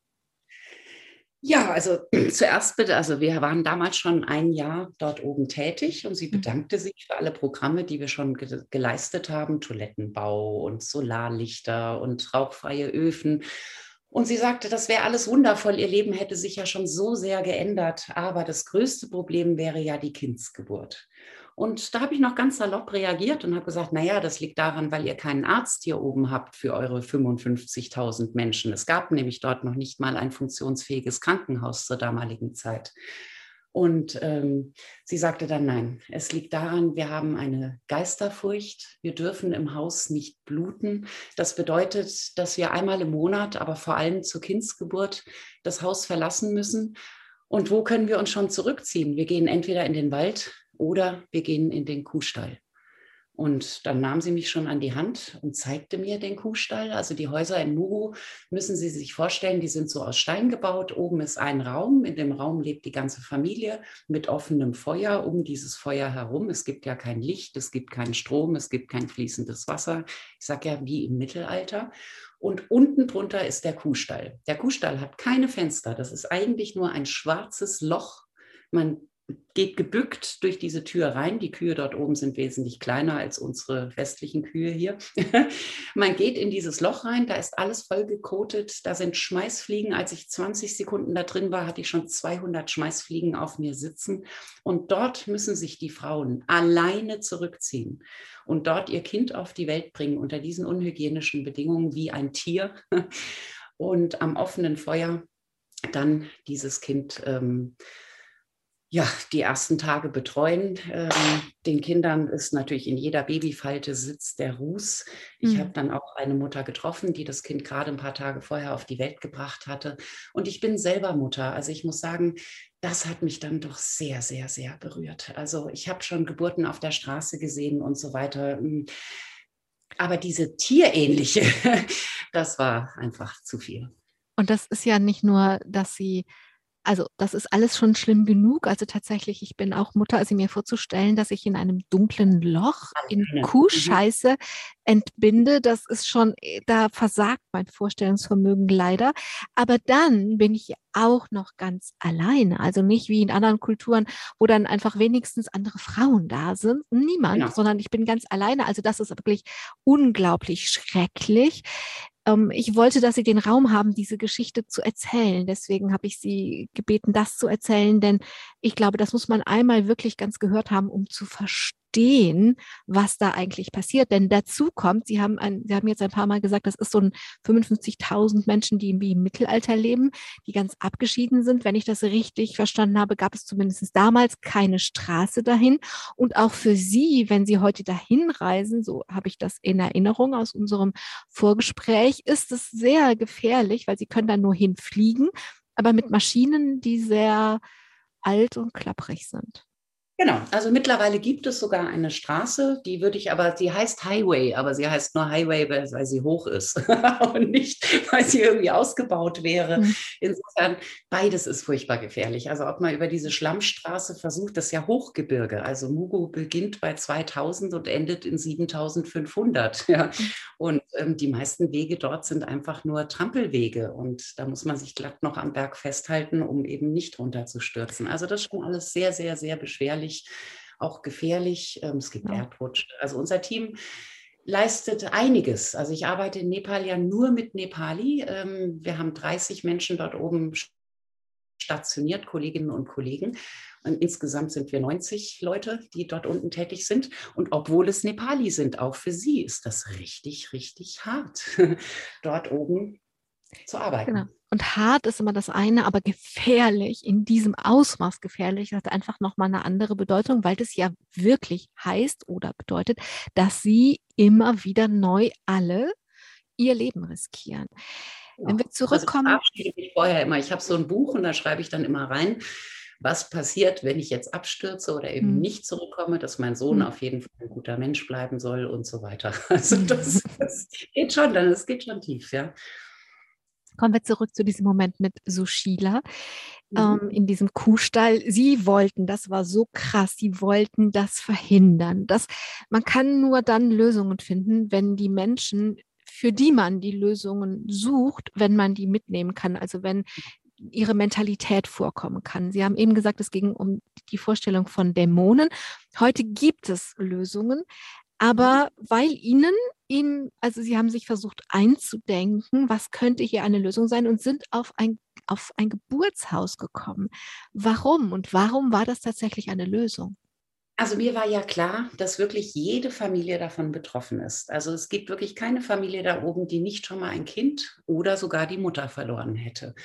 Ja, also zuerst bitte, also wir waren damals schon ein Jahr dort oben tätig und sie mhm. bedankte sich für alle Programme, die wir schon ge geleistet haben, Toilettenbau und Solarlichter und rauchfreie Öfen. Und sie sagte, das wäre alles wundervoll, ihr Leben hätte sich ja schon so sehr geändert, aber das größte Problem wäre ja die Kindsgeburt. Und da habe ich noch ganz salopp reagiert und habe gesagt, naja, das liegt daran, weil ihr keinen Arzt hier oben habt für eure 55.000 Menschen. Es gab nämlich dort noch nicht mal ein funktionsfähiges Krankenhaus zur damaligen Zeit. Und ähm, sie sagte dann, nein, es liegt daran, wir haben eine Geisterfurcht. Wir dürfen im Haus nicht bluten. Das bedeutet, dass wir einmal im Monat, aber vor allem zur Kindsgeburt, das Haus verlassen müssen. Und wo können wir uns schon zurückziehen? Wir gehen entweder in den Wald oder wir gehen in den Kuhstall. Und dann nahm sie mich schon an die Hand und zeigte mir den Kuhstall. Also die Häuser in Muru müssen Sie sich vorstellen, die sind so aus Stein gebaut. Oben ist ein Raum. In dem Raum lebt die ganze Familie mit offenem Feuer um dieses Feuer herum. Es gibt ja kein Licht, es gibt keinen Strom, es gibt kein fließendes Wasser. Ich sage ja wie im Mittelalter. Und unten drunter ist der Kuhstall. Der Kuhstall hat keine Fenster. Das ist eigentlich nur ein schwarzes Loch. Man geht gebückt durch diese Tür rein. Die Kühe dort oben sind wesentlich kleiner als unsere westlichen Kühe hier. Man geht in dieses Loch rein, da ist alles voll gekotet, da sind Schmeißfliegen. Als ich 20 Sekunden da drin war, hatte ich schon 200 Schmeißfliegen auf mir sitzen. Und dort müssen sich die Frauen alleine zurückziehen und dort ihr Kind auf die Welt bringen unter diesen unhygienischen Bedingungen wie ein Tier. Und am offenen Feuer dann dieses Kind ähm, ja, die ersten Tage betreuen. Ähm, den Kindern ist natürlich in jeder Babyfalte sitzt der Ruß. Ich mhm. habe dann auch eine Mutter getroffen, die das Kind gerade ein paar Tage vorher auf die Welt gebracht hatte. Und ich bin selber Mutter. Also ich muss sagen, das hat mich dann doch sehr, sehr, sehr berührt. Also ich habe schon Geburten auf der Straße gesehen und so weiter. Hm. Aber diese tierähnliche, das war einfach zu viel. Und das ist ja nicht nur, dass sie also das ist alles schon schlimm genug. Also tatsächlich, ich bin auch Mutter, also mir vorzustellen, dass ich in einem dunklen Loch in mhm. Kuhscheiße entbinde, das ist schon, äh, da versagt mein Vorstellungsvermögen leider. Aber dann bin ich auch noch ganz alleine. Also nicht wie in anderen Kulturen, wo dann einfach wenigstens andere Frauen da sind. Niemand, ja. sondern ich bin ganz alleine. Also das ist wirklich unglaublich schrecklich ähm, ich wollte, dass Sie den Raum haben, diese Geschichte zu erzählen. Deswegen habe ich Sie gebeten, das zu erzählen, denn ich glaube, das muss man einmal wirklich ganz gehört haben, um zu verstehen verstehen, was da eigentlich passiert. Denn dazu kommt, Sie haben, ein, Sie haben jetzt ein paar Mal gesagt, das ist so ein 55.000 Menschen, die im Mittelalter leben, die ganz abgeschieden sind. Wenn ich das richtig verstanden habe, gab es zumindest damals keine Straße dahin. Und auch für Sie, wenn Sie heute dahin reisen, so habe ich das in Erinnerung aus unserem Vorgespräch, ist es sehr gefährlich, weil Sie können da nur hinfliegen, aber mit Maschinen, die sehr alt und klapprig sind. Genau, also mittlerweile gibt es sogar eine Straße, die würde ich aber, die heißt Highway, aber sie heißt nur Highway, weil, sie hoch ist und nicht, weil sie irgendwie ausgebaut wäre. Mhm. Insofern, beides ist furchtbar gefährlich. Also ob man über diese Schlammstraße versucht, das ist ja Hochgebirge. Also Mugu beginnt bei 2000 und endet in 7500. Ja. Und ähm, die meisten Wege dort sind einfach nur Trampelwege und da muss man sich glatt noch am Berg festhalten, um eben nicht runterzustürzen. Also das ist schon alles sehr, sehr, sehr beschwerlich gefährlich, auch gefährlich. Ähm, es gibt ja. Erdrutsch. Also unser Team leistet einiges. Also ich arbeite in Nepal ja nur mit Nepali. Ähm, wir haben 30 Menschen dort oben stationiert, Kolleginnen und Kollegen. Und insgesamt sind wir 90 Leute, die dort unten tätig sind. Und obwohl es Nepali sind, auch für sie ist das richtig, richtig hart, dort oben zu arbeiten. Genau. Und hart ist immer das eine, aber gefährlich, in diesem Ausmaß gefährlich, hat einfach nochmal eine andere Bedeutung, weil das ja wirklich heißt oder bedeutet, dass sie immer wieder neu alle ihr Leben riskieren. Ja. Wenn wir also zurückkommen. Also ich mich vorher immer. Ich habe so ein Buch und da schreibe ich dann immer rein, was passiert, wenn ich jetzt abstürze oder eben hm. nicht zurückkomme, dass mein Sohn hm. auf jeden Fall ein guter Mensch bleiben soll und so weiter. Also das, das geht schon, dann es geht schon tief, ja. Kommen wir zurück zu diesem Moment mit Sushila mhm. ähm, in diesem Kuhstall. Sie wollten, das war so krass, sie wollten das verhindern. Das, man kann nur dann Lösungen finden, wenn die Menschen, für die man die Lösungen sucht, wenn man die mitnehmen kann. Also wenn ihre Mentalität vorkommen kann. Sie haben eben gesagt, es ging um die Vorstellung von Dämonen. Heute gibt es Lösungen, aber weil ihnen ihm, also sie haben sich versucht einzudenken, was könnte hier eine Lösung sein und sind auf ein, auf ein Geburtshaus gekommen. Warum und warum war das tatsächlich eine Lösung? Also mir war ja klar, dass wirklich jede Familie davon betroffen ist. Also es gibt wirklich keine Familie da oben, die nicht schon mal ein Kind oder sogar die Mutter verloren hätte.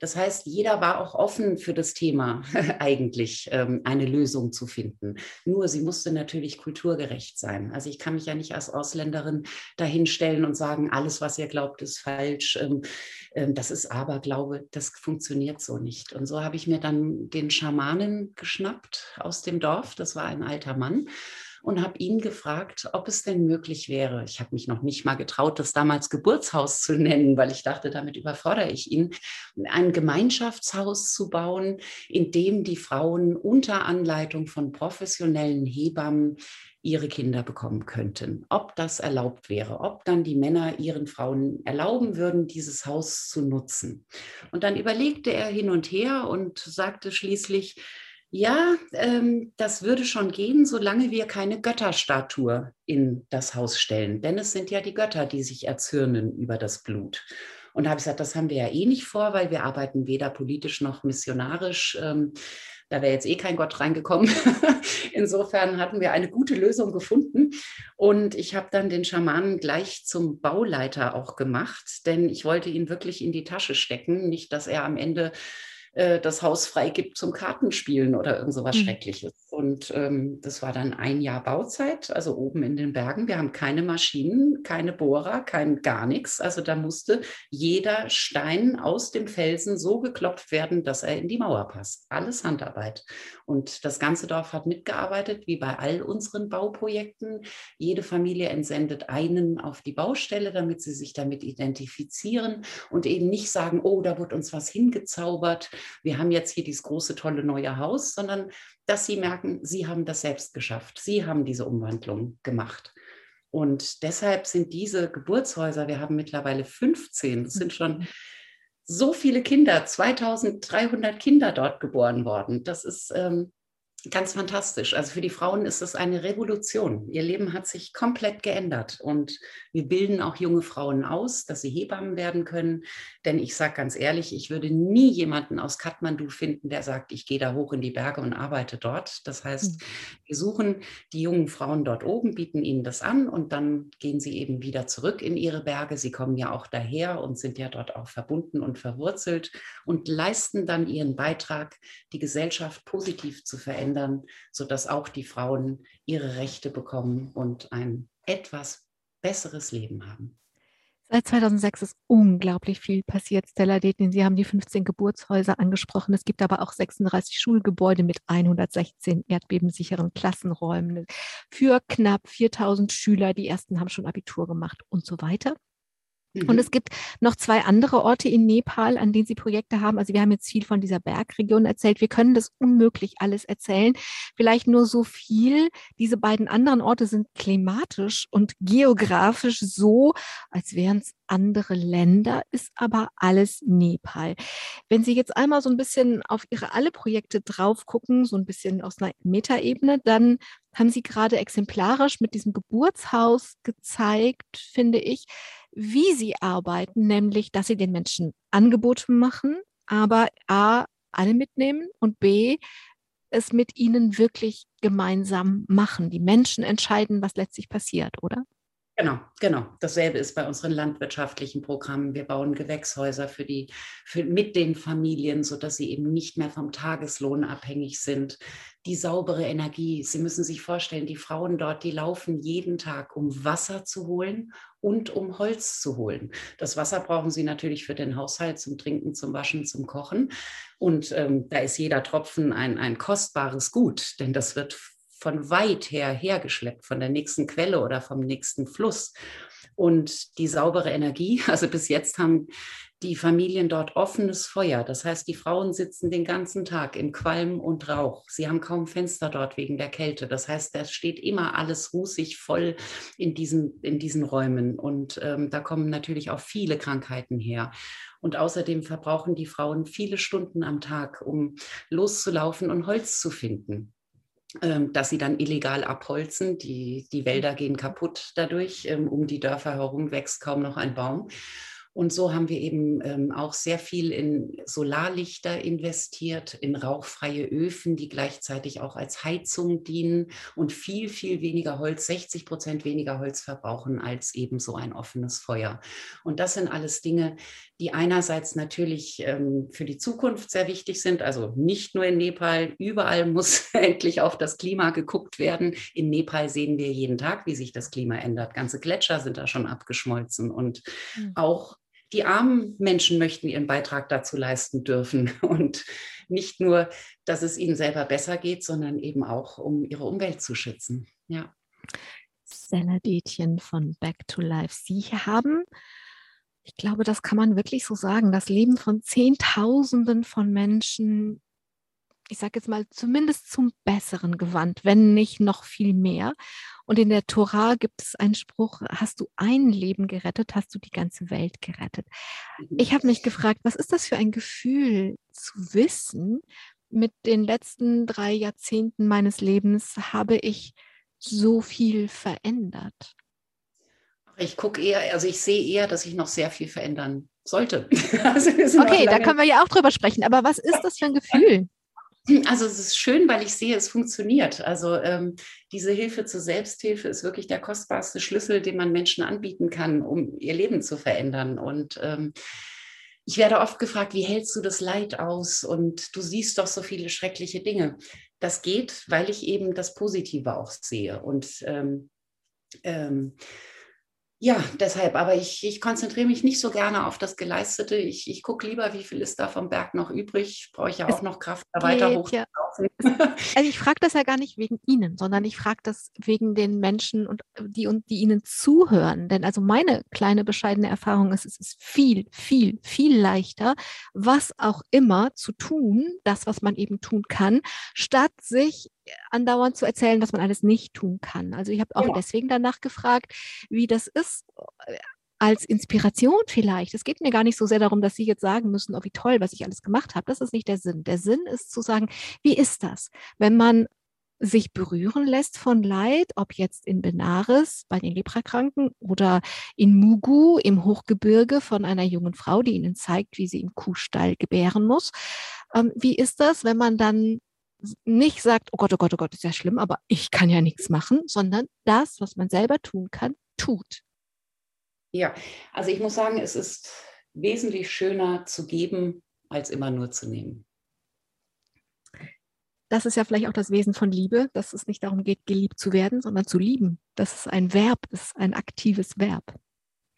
Das heißt, jeder war auch offen für das Thema eigentlich ähm, eine Lösung zu finden. Nur sie musste natürlich kulturgerecht sein. Also ich kann mich ja nicht als Ausländerin dahinstellen und sagen, alles, was ihr glaubt, ist falsch. Ähm, das ist Aberglaube. Das funktioniert so nicht. Und so habe ich mir dann den Schamanen geschnappt aus dem Dorf. Das war ein alter Mann und habe ihn gefragt, ob es denn möglich wäre. Ich habe mich noch nicht mal getraut, das damals Geburtshaus zu nennen, weil ich dachte, damit überfordere ich ihn, ein Gemeinschaftshaus zu bauen, in dem die Frauen unter Anleitung von professionellen Hebammen ihre Kinder bekommen könnten. Ob das erlaubt wäre, ob dann die Männer ihren Frauen erlauben würden, dieses Haus zu nutzen. Und dann überlegte er hin und her und sagte schließlich, Ja, ähm, das würde schon gehen, solange wir keine Götterstatue in das Haus stellen. Denn es sind ja die Götter, die sich erzürnen über das Blut. Und da habe ich gesagt, das haben wir ja eh nicht vor, weil wir arbeiten weder politisch noch missionarisch. Ähm, da wäre jetzt eh kein Gott reingekommen. Insofern hatten wir eine gute Lösung gefunden. Und ich habe dann den Schamanen gleich zum Bauleiter auch gemacht, denn ich wollte ihn wirklich in die Tasche stecken. Nicht, dass er am Ende äh, das Haus freigibt zum Kartenspielen oder irgend so was mhm. Schreckliches. Und ähm, das war dann ein Jahr Bauzeit, also oben in den Bergen. Wir haben keine Maschinen, keine Bohrer, kein gar nichts. Also da musste jeder Stein aus dem Felsen so geklopft werden, dass er in die Mauer passt. Alles Handarbeit. Und das ganze Dorf hat mitgearbeitet, wie bei all unseren Bauprojekten. Jede Familie entsendet einen auf die Baustelle, damit sie sich damit identifizieren und eben nicht sagen, oh, da wird uns was hingezaubert. Wir haben jetzt hier dieses große, tolle neue Haus, sondern dass sie merken, sie haben das selbst geschafft. Sie haben diese Umwandlung gemacht. Und deshalb sind diese Geburtshäuser, wir haben mittlerweile 15, das sind schon so viele Kinder, 2300 Kinder dort geboren worden. Das ist ähm, ganz fantastisch. Also für die Frauen ist es eine Revolution. Ihr Leben hat sich komplett geändert und wir bilden auch junge Frauen aus, dass sie Hebammen werden können. Denn ich sage ganz ehrlich, ich würde nie jemanden aus Kathmandu finden, der sagt, ich gehe da hoch in die Berge und arbeite dort. Das heißt, hm. wir suchen die jungen Frauen dort oben, bieten ihnen das an und dann gehen sie eben wieder zurück in ihre Berge. Sie kommen ja auch daher und sind ja dort auch verbunden und verwurzelt und leisten dann ihren Beitrag, die Gesellschaft positiv zu verändern verändern, sodass auch die Frauen ihre Rechte bekommen und ein etwas besseres Leben haben. Seit 2006 ist unglaublich viel passiert, Stella Detin. Sie haben die 15 Geburtshäuser angesprochen. Es gibt aber auch 36 Schulgebäude mit 116 erdbebensicheren Klassenräumen für knapp 4000 Schüler. Die ersten haben schon Abitur gemacht und so weiter. Und es gibt noch zwei andere Orte in Nepal, an denen Sie Projekte haben. Also wir haben jetzt viel von dieser Bergregion erzählt. Wir können das unmöglich alles erzählen. Vielleicht nur so viel. Diese beiden anderen Orte sind klimatisch und geografisch so, als wären es andere Länder, ist aber alles Nepal. Wenn Sie jetzt einmal so ein bisschen auf Ihre alle Projekte drauf gucken, so ein bisschen aus einer Metaebene, dann haben Sie gerade exemplarisch mit diesem Geburtshaus gezeigt, finde ich, wie Sie arbeiten, nämlich, dass Sie den Menschen Angebote machen, aber A, alle mitnehmen und B, es mit ihnen wirklich gemeinsam machen. Die Menschen entscheiden, was letztlich passiert, oder? Genau, genau. Dasselbe ist bei unseren landwirtschaftlichen Programmen. Wir bauen Gewächshäuser für die, für, mit den Familien, sodass sie eben nicht mehr vom Tageslohn abhängig sind. Die saubere Energie. Sie müssen sich vorstellen, die Frauen dort, die laufen jeden Tag, um Wasser zu holen und um Holz zu holen. Das Wasser brauchen sie natürlich für den Haushalt, zum Trinken, zum Waschen, zum Kochen. Und ähm, da ist jeder Tropfen ein, ein kostbares Gut, denn das wird von weit her hergeschleppt, von der nächsten Quelle oder vom nächsten Fluss. Und die saubere Energie, also bis jetzt haben die Familien dort offenes Feuer. Das heißt, die Frauen sitzen den ganzen Tag im Qualm und Rauch. Sie haben kaum Fenster dort wegen der Kälte. Das heißt, da steht immer alles rußig voll in diesen, in diesen Räumen. Und ähm, da kommen natürlich auch viele Krankheiten her. Und außerdem verbrauchen die Frauen viele Stunden am Tag, um loszulaufen und Holz zu finden. Ähm, dass sie dann illegal abholzen. Die, die Wälder gehen kaputt dadurch. Ähm, um die Dörfer herum wächst kaum noch ein Baum. Und so haben wir eben ähm, auch sehr viel in Solarlichter investiert, in rauchfreie Öfen, die gleichzeitig auch als Heizung dienen und viel, viel weniger Holz, 60 Prozent weniger Holz verbrauchen als eben so ein offenes Feuer. Und das sind alles Dinge, die einerseits natürlich ähm, für die Zukunft sehr wichtig sind. Also nicht nur in Nepal, überall muss endlich auf das Klima geguckt werden. In Nepal sehen wir jeden Tag, wie sich das Klima ändert. Ganze Gletscher sind da schon abgeschmolzen und mhm. auch die armen Menschen möchten ihren Beitrag dazu leisten dürfen. Und nicht nur, dass es ihnen selber besser geht, sondern eben auch, um ihre Umwelt zu schützen. Ja. Stella Detjen von Back to Life. Sie haben, ich glaube, das kann man wirklich so sagen, das Leben von Zehntausenden von Menschen ich sage jetzt mal, zumindest zum Besseren gewandt, wenn nicht noch viel mehr. Und in der Tora gibt es einen Spruch, hast du ein Leben gerettet, hast du die ganze Welt gerettet. Ich habe mich gefragt, was ist das für ein Gefühl zu wissen, mit den letzten drei Jahrzehnten meines Lebens habe ich so viel verändert? Ich gucke eher, also ich sehe eher, dass ich noch sehr viel verändern sollte. also okay, da können wir ja auch drüber sprechen. Aber was ist das für ein Gefühl? Also es ist schön, weil ich sehe, es funktioniert. Also ähm, diese Hilfe zur Selbsthilfe ist wirklich der kostbarste Schlüssel, den man Menschen anbieten kann, um ihr Leben zu verändern. Und ähm, ich werde oft gefragt, wie hältst du das Leid aus? Und du siehst doch so viele schreckliche Dinge. Das geht, weil ich eben das Positive auch sehe. Und ähm, ähm ja, deshalb, aber ich, ich konzentriere mich nicht so gerne auf das Geleistete. Ich, ich gucke lieber, wie viel ist da vom Berg noch übrig. Brauche ich ja auch noch Kraft, da weiter hoch. Ja. Also ich frage das ja gar nicht wegen Ihnen, sondern ich frage das wegen den Menschen, und die, und die Ihnen zuhören. Denn also meine kleine bescheidene Erfahrung ist, es ist viel, viel, viel leichter, was auch immer zu tun, das, was man eben tun kann, statt sich andauernd zu erzählen, was man alles nicht tun kann. Also ich habe auch ja. deswegen danach gefragt, wie das ist äh, als Inspiration vielleicht. Es geht mir gar nicht so sehr darum, dass Sie jetzt sagen müssen, oh, wie toll, was ich alles gemacht habe. Das ist nicht der Sinn. Der Sinn ist zu sagen, wie ist das, wenn man sich berühren lässt von Leid, ob jetzt in Benares bei den Leprakranken oder in Mugu im Hochgebirge von einer jungen Frau, die ihnen zeigt, wie sie im Kuhstall gebären muss. Ähm, wie ist das, wenn man dann nicht sagt, oh Gott, oh Gott, oh Gott, ist ja schlimm, aber ich kann ja nichts machen, sondern das, was man selber tun kann, tut. Ja, also ich muss sagen, es ist wesentlich schöner zu geben, als immer nur zu nehmen. Das ist ja vielleicht auch das Wesen von Liebe, dass es nicht darum geht, geliebt zu werden, sondern zu lieben. Das ist ein Verb, ist ein aktives Verb.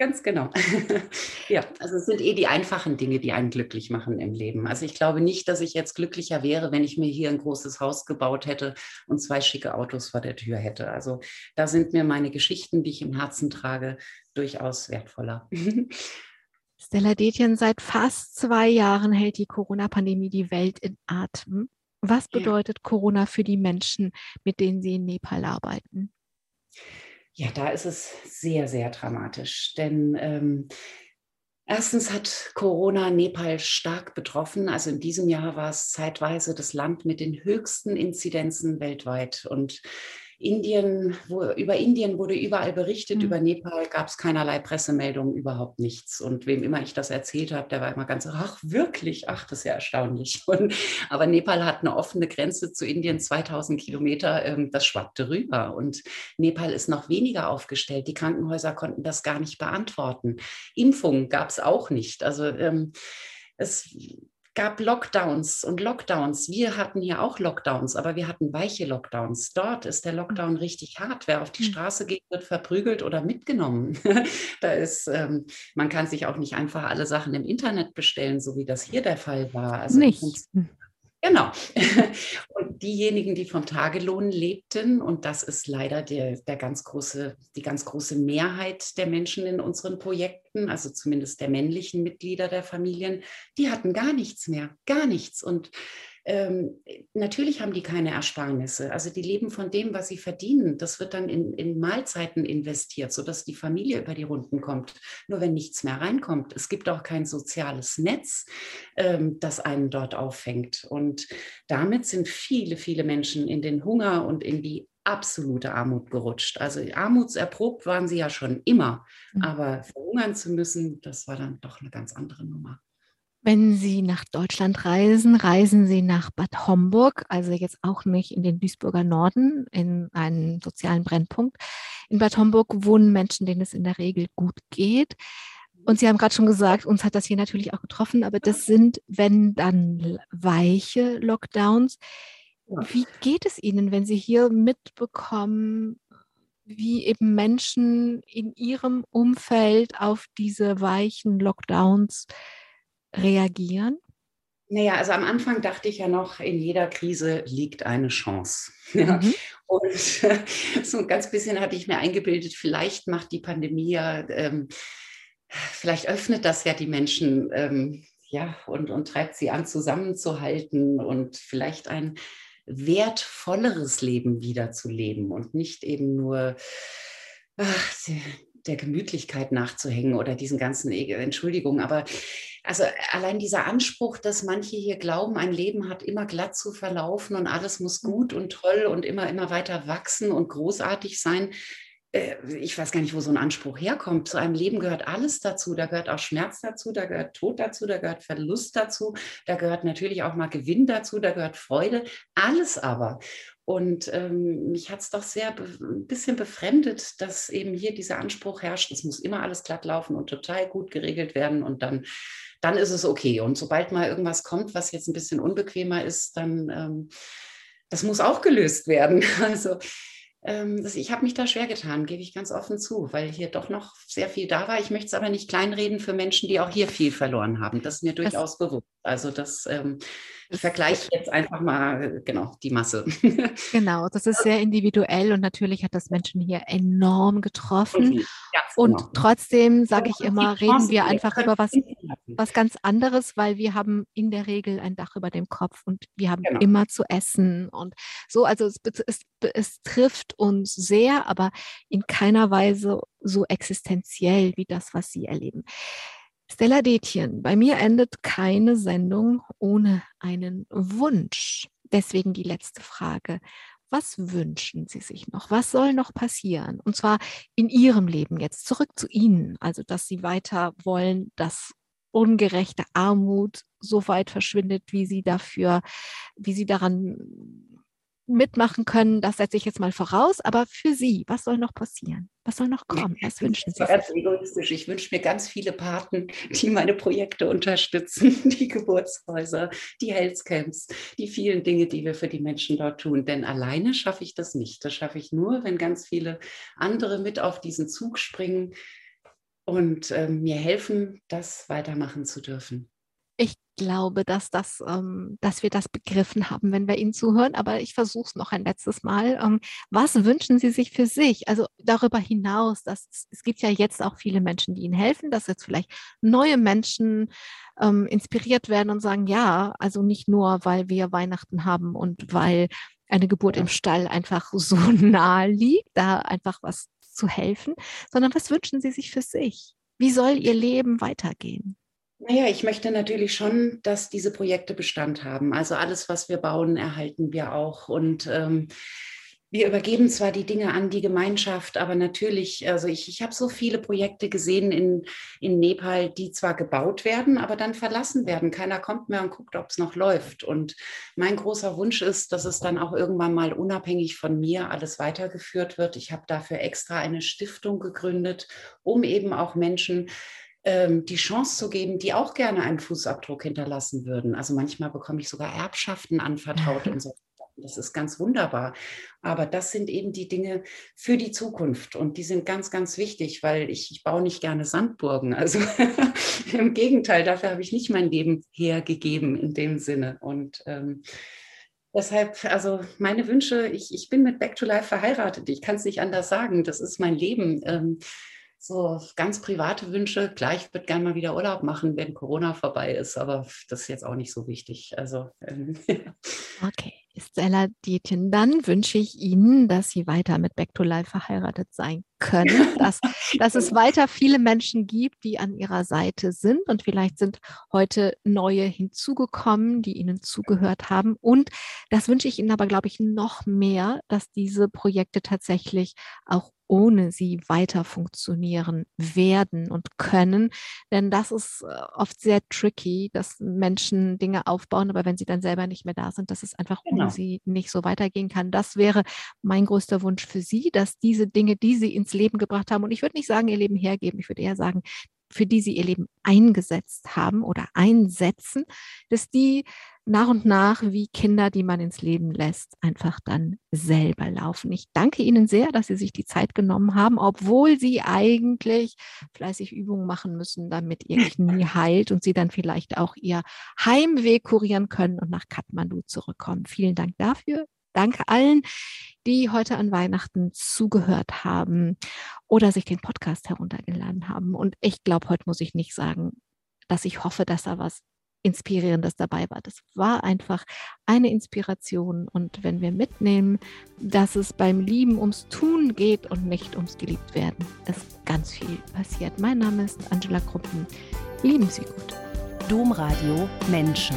Ganz genau. ja, also es sind eh die einfachen Dinge, die einen glücklich machen im Leben. Also ich glaube nicht, dass ich jetzt glücklicher wäre, wenn ich mir hier ein großes Haus gebaut hätte und zwei schicke Autos vor der Tür hätte. Also da sind mir meine Geschichten, die ich im Herzen trage, durchaus wertvoller. Stella Detjen, seit fast zwei Jahren hält die Corona-Pandemie die Welt in Atem. Was bedeutet ja. Corona für die Menschen, mit denen Sie in Nepal arbeiten? Ja, da ist es sehr, sehr dramatisch, denn ähm, erstens hat Corona Nepal stark betroffen. Also in diesem Jahr war es zeitweise das Land mit den höchsten Inzidenzen weltweit und Indien, wo, über Indien wurde überall berichtet, mhm. über Nepal gab es keinerlei Pressemeldungen, überhaupt nichts. Und wem immer ich das erzählt habe, der war immer ganz, ach wirklich, ach, das ist ja erstaunlich. Und, aber Nepal hat eine offene Grenze zu Indien, 2000 Kilometer, ähm, das schwappte rüber. Und Nepal ist noch weniger aufgestellt. Die Krankenhäuser konnten das gar nicht beantworten. Impfungen gab es auch nicht. Also ähm, es gab Lockdowns und Lockdowns. Wir hatten hier auch Lockdowns, aber wir hatten weiche Lockdowns. Dort ist der Lockdown richtig hart. Wer auf die hm. Straße geht, wird verprügelt oder mitgenommen. da ist, ähm, man kann sich auch nicht einfach alle Sachen im Internet bestellen, so wie das hier der Fall war. Also nicht. Genau. Und diejenigen, die vom Tagelohn lebten, und das ist leider der, der ganz große, die ganz große Mehrheit der Menschen in unseren Projekten, also zumindest der männlichen Mitglieder der Familien, die hatten gar nichts mehr, gar nichts. Und ähm, natürlich haben die keine Ersparnisse. Also die leben von dem, was sie verdienen. Das wird dann in, in Mahlzeiten investiert, sodass die Familie über die Runden kommt. Nur wenn nichts mehr reinkommt. Es gibt auch kein soziales Netz, ähm, das einen dort auffängt. Und damit sind viele, viele Menschen in den Hunger und in die absolute Armut gerutscht. Also armutserprobt waren sie ja schon immer, mhm. aber verhungern zu müssen, das war dann doch eine ganz andere Nummer. Wenn Sie nach Deutschland reisen, reisen Sie nach Bad Homburg, also jetzt auch nicht in den Duisburger Norden, in einen sozialen Brennpunkt. In Bad Homburg wohnen Menschen, denen es in der Regel gut geht. Und Sie haben gerade schon gesagt, uns hat das hier natürlich auch getroffen, aber das sind, wenn dann weiche Lockdowns. Wie geht es Ihnen, wenn Sie hier mitbekommen, wie eben Menschen in Ihrem Umfeld auf diese weichen Lockdowns reagieren? Naja, also am Anfang dachte ich ja noch, in jeder Krise liegt eine Chance. Ja. Mhm. Und so ein ganz bisschen hatte ich mir eingebildet, vielleicht macht die Pandemie ja, ähm, vielleicht öffnet das ja die Menschen ähm, ja, und, und treibt sie an, zusammenzuhalten und vielleicht ein wertvolleres Leben wiederzuleben und nicht eben nur ach, der, der Gemütlichkeit nachzuhängen oder diesen ganzen, Entschuldigung, aber also allein dieser Anspruch, dass manche hier glauben, ein Leben hat immer glatt zu verlaufen und alles muss mhm. gut und toll und immer, immer weiter wachsen und großartig sein. Äh, ich weiß gar nicht, wo so ein Anspruch herkommt. Zu einem Leben gehört alles dazu. Da gehört auch Schmerz dazu, da gehört Tod dazu, da gehört Verlust dazu, da gehört natürlich auch mal Gewinn dazu, da gehört Freude. Alles aber. Und ähm, mich hat es doch sehr ein bisschen befremdet, dass eben hier dieser Anspruch herrscht, es muss immer alles glatt laufen und total gut geregelt werden und dann, dann ist es okay. Und sobald mal irgendwas kommt, was jetzt ein bisschen unbequemer ist, dann ähm, das muss auch gelöst werden. Also ähm, das, ich habe mich da schwer getan, gebe ich ganz offen zu, weil hier doch noch sehr viel da war. Ich möchte es aber nicht kleinreden für Menschen, die auch hier viel verloren haben. Das ist mir durchaus das, bewusst. Also das, ähm, ich vergleiche jetzt einfach mal genau die Masse. Genau, das ist sehr individuell und natürlich hat das Menschen hier enorm getroffen. Ja, und genau. trotzdem sage ich immer, reden wir einfach über was, was ganz anderes, weil wir haben in der Regel ein Dach über dem Kopf und wir haben genau. immer zu essen und so. Also es, es, es trifft uns sehr, aber in keiner Weise so existenziell wie das, was Sie erleben. Stella Detjen, bei mir endet keine Sendung ohne einen Wunsch. Deswegen die letzte Frage. Was wünschen Sie sich noch? Was soll noch passieren? Und zwar in Ihrem Leben jetzt zurück zu Ihnen. Also, dass Sie weiter wollen, dass ungerechte Armut so weit verschwindet, wie Sie dafür, wie Sie daran mitmachen können, das setze ich jetzt mal voraus. Aber für Sie, was soll noch passieren? Was soll noch kommen? Was wünschen Sie sich? Ganz egoistisch. Ich wünsche mir ganz viele Paten, die meine Projekte unterstützen, die Geburtshäuser, die Healthcamps, die vielen Dinge, die wir für die Menschen dort tun. Denn alleine schaffe ich das nicht. Das schaffe ich nur, wenn ganz viele andere mit auf diesen Zug springen und äh, mir helfen, das weitermachen zu dürfen ich glaube, dass, das, ähm, dass wir das begriffen haben, wenn wir Ihnen zuhören. Aber ich versuche es noch ein letztes Mal. Ähm, was wünschen Sie sich für sich? Also darüber hinaus, dass es gibt ja jetzt auch viele Menschen, die Ihnen helfen, dass jetzt vielleicht neue Menschen ähm, inspiriert werden und sagen, ja, also nicht nur, weil wir Weihnachten haben und weil eine Geburt ja. im Stall einfach so nahe liegt, da einfach was zu helfen, sondern was wünschen Sie sich für sich? Wie soll Ihr Leben weitergehen? Naja, ich möchte natürlich schon, dass diese Projekte Bestand haben. Also alles, was wir bauen, erhalten wir auch. Und ähm, wir übergeben zwar die Dinge an die Gemeinschaft, aber natürlich, also ich, ich habe so viele Projekte gesehen in, in Nepal, die zwar gebaut werden, aber dann verlassen werden. Keiner kommt mehr und guckt, ob es noch läuft. Und mein großer Wunsch ist, dass es dann auch irgendwann mal unabhängig von mir alles weitergeführt wird. Ich habe dafür extra eine Stiftung gegründet, um eben auch Menschen ähm, die Chance zu geben, die auch gerne einen Fußabdruck hinterlassen würden. Also manchmal bekomme ich sogar Erbschaften anvertraut und so. Das ist ganz wunderbar. Aber das sind eben die Dinge für die Zukunft und die sind ganz, ganz wichtig, weil ich, ich baue nicht gerne Sandburgen. Also im Gegenteil, dafür habe ich nicht mein Leben hergegeben in dem Sinne. Und ähm, Deshalb, also meine Wünsche, ich, ich bin mit Back to Life verheiratet. Ich kann es nicht anders sagen. Das ist mein Leben. So ganz private Wünsche. Klar, ich würde gerne mal wieder Urlaub machen, wenn Corona vorbei ist, aber das ist jetzt auch nicht so wichtig. Also, ähm, okay. Stella Dietjen, dann wünsche ich Ihnen, dass Sie weiter mit Back to Life verheiratet sein können, dass, dass es weiter viele Menschen gibt, die an Ihrer Seite sind und vielleicht sind heute neue hinzugekommen, die Ihnen zugehört haben. Und das wünsche ich Ihnen aber, glaube ich, noch mehr, dass diese Projekte tatsächlich auch ohne sie weiter funktionieren werden und können. Denn das ist äh, oft sehr tricky, dass Menschen Dinge aufbauen, aber wenn sie dann selber nicht mehr da sind, dass es einfach genau. ohne sie nicht so weitergehen kann. Das wäre mein größter Wunsch für Sie, dass diese Dinge, die Sie ins Leben gebracht haben, und ich würde nicht sagen, Ihr Leben hergeben, ich würde eher sagen, für die sie ihr Leben eingesetzt haben oder einsetzen, dass die nach und nach wie Kinder, die man ins Leben lässt, einfach dann selber laufen. Ich danke Ihnen sehr, dass Sie sich die Zeit genommen haben, obwohl Sie eigentlich fleißig Übungen machen müssen, damit Ihr Knie heilt und Sie dann vielleicht auch Ihr Heimweg kurieren können und nach Kathmandu zurückkommen. Vielen Dank dafür. Danke allen, die heute an Weihnachten zugehört haben oder sich den Podcast heruntergeladen haben. Und ich glaube, heute muss ich nicht sagen, dass ich hoffe, dass da was Inspirierendes dabei war. Das war einfach eine Inspiration. Und wenn wir mitnehmen, dass es beim Lieben ums Tun geht und nicht ums Geliebtwerden, ist ganz viel passiert. Mein Name ist Angela Kruppen. Lieben Sie gut. Domradio Menschen.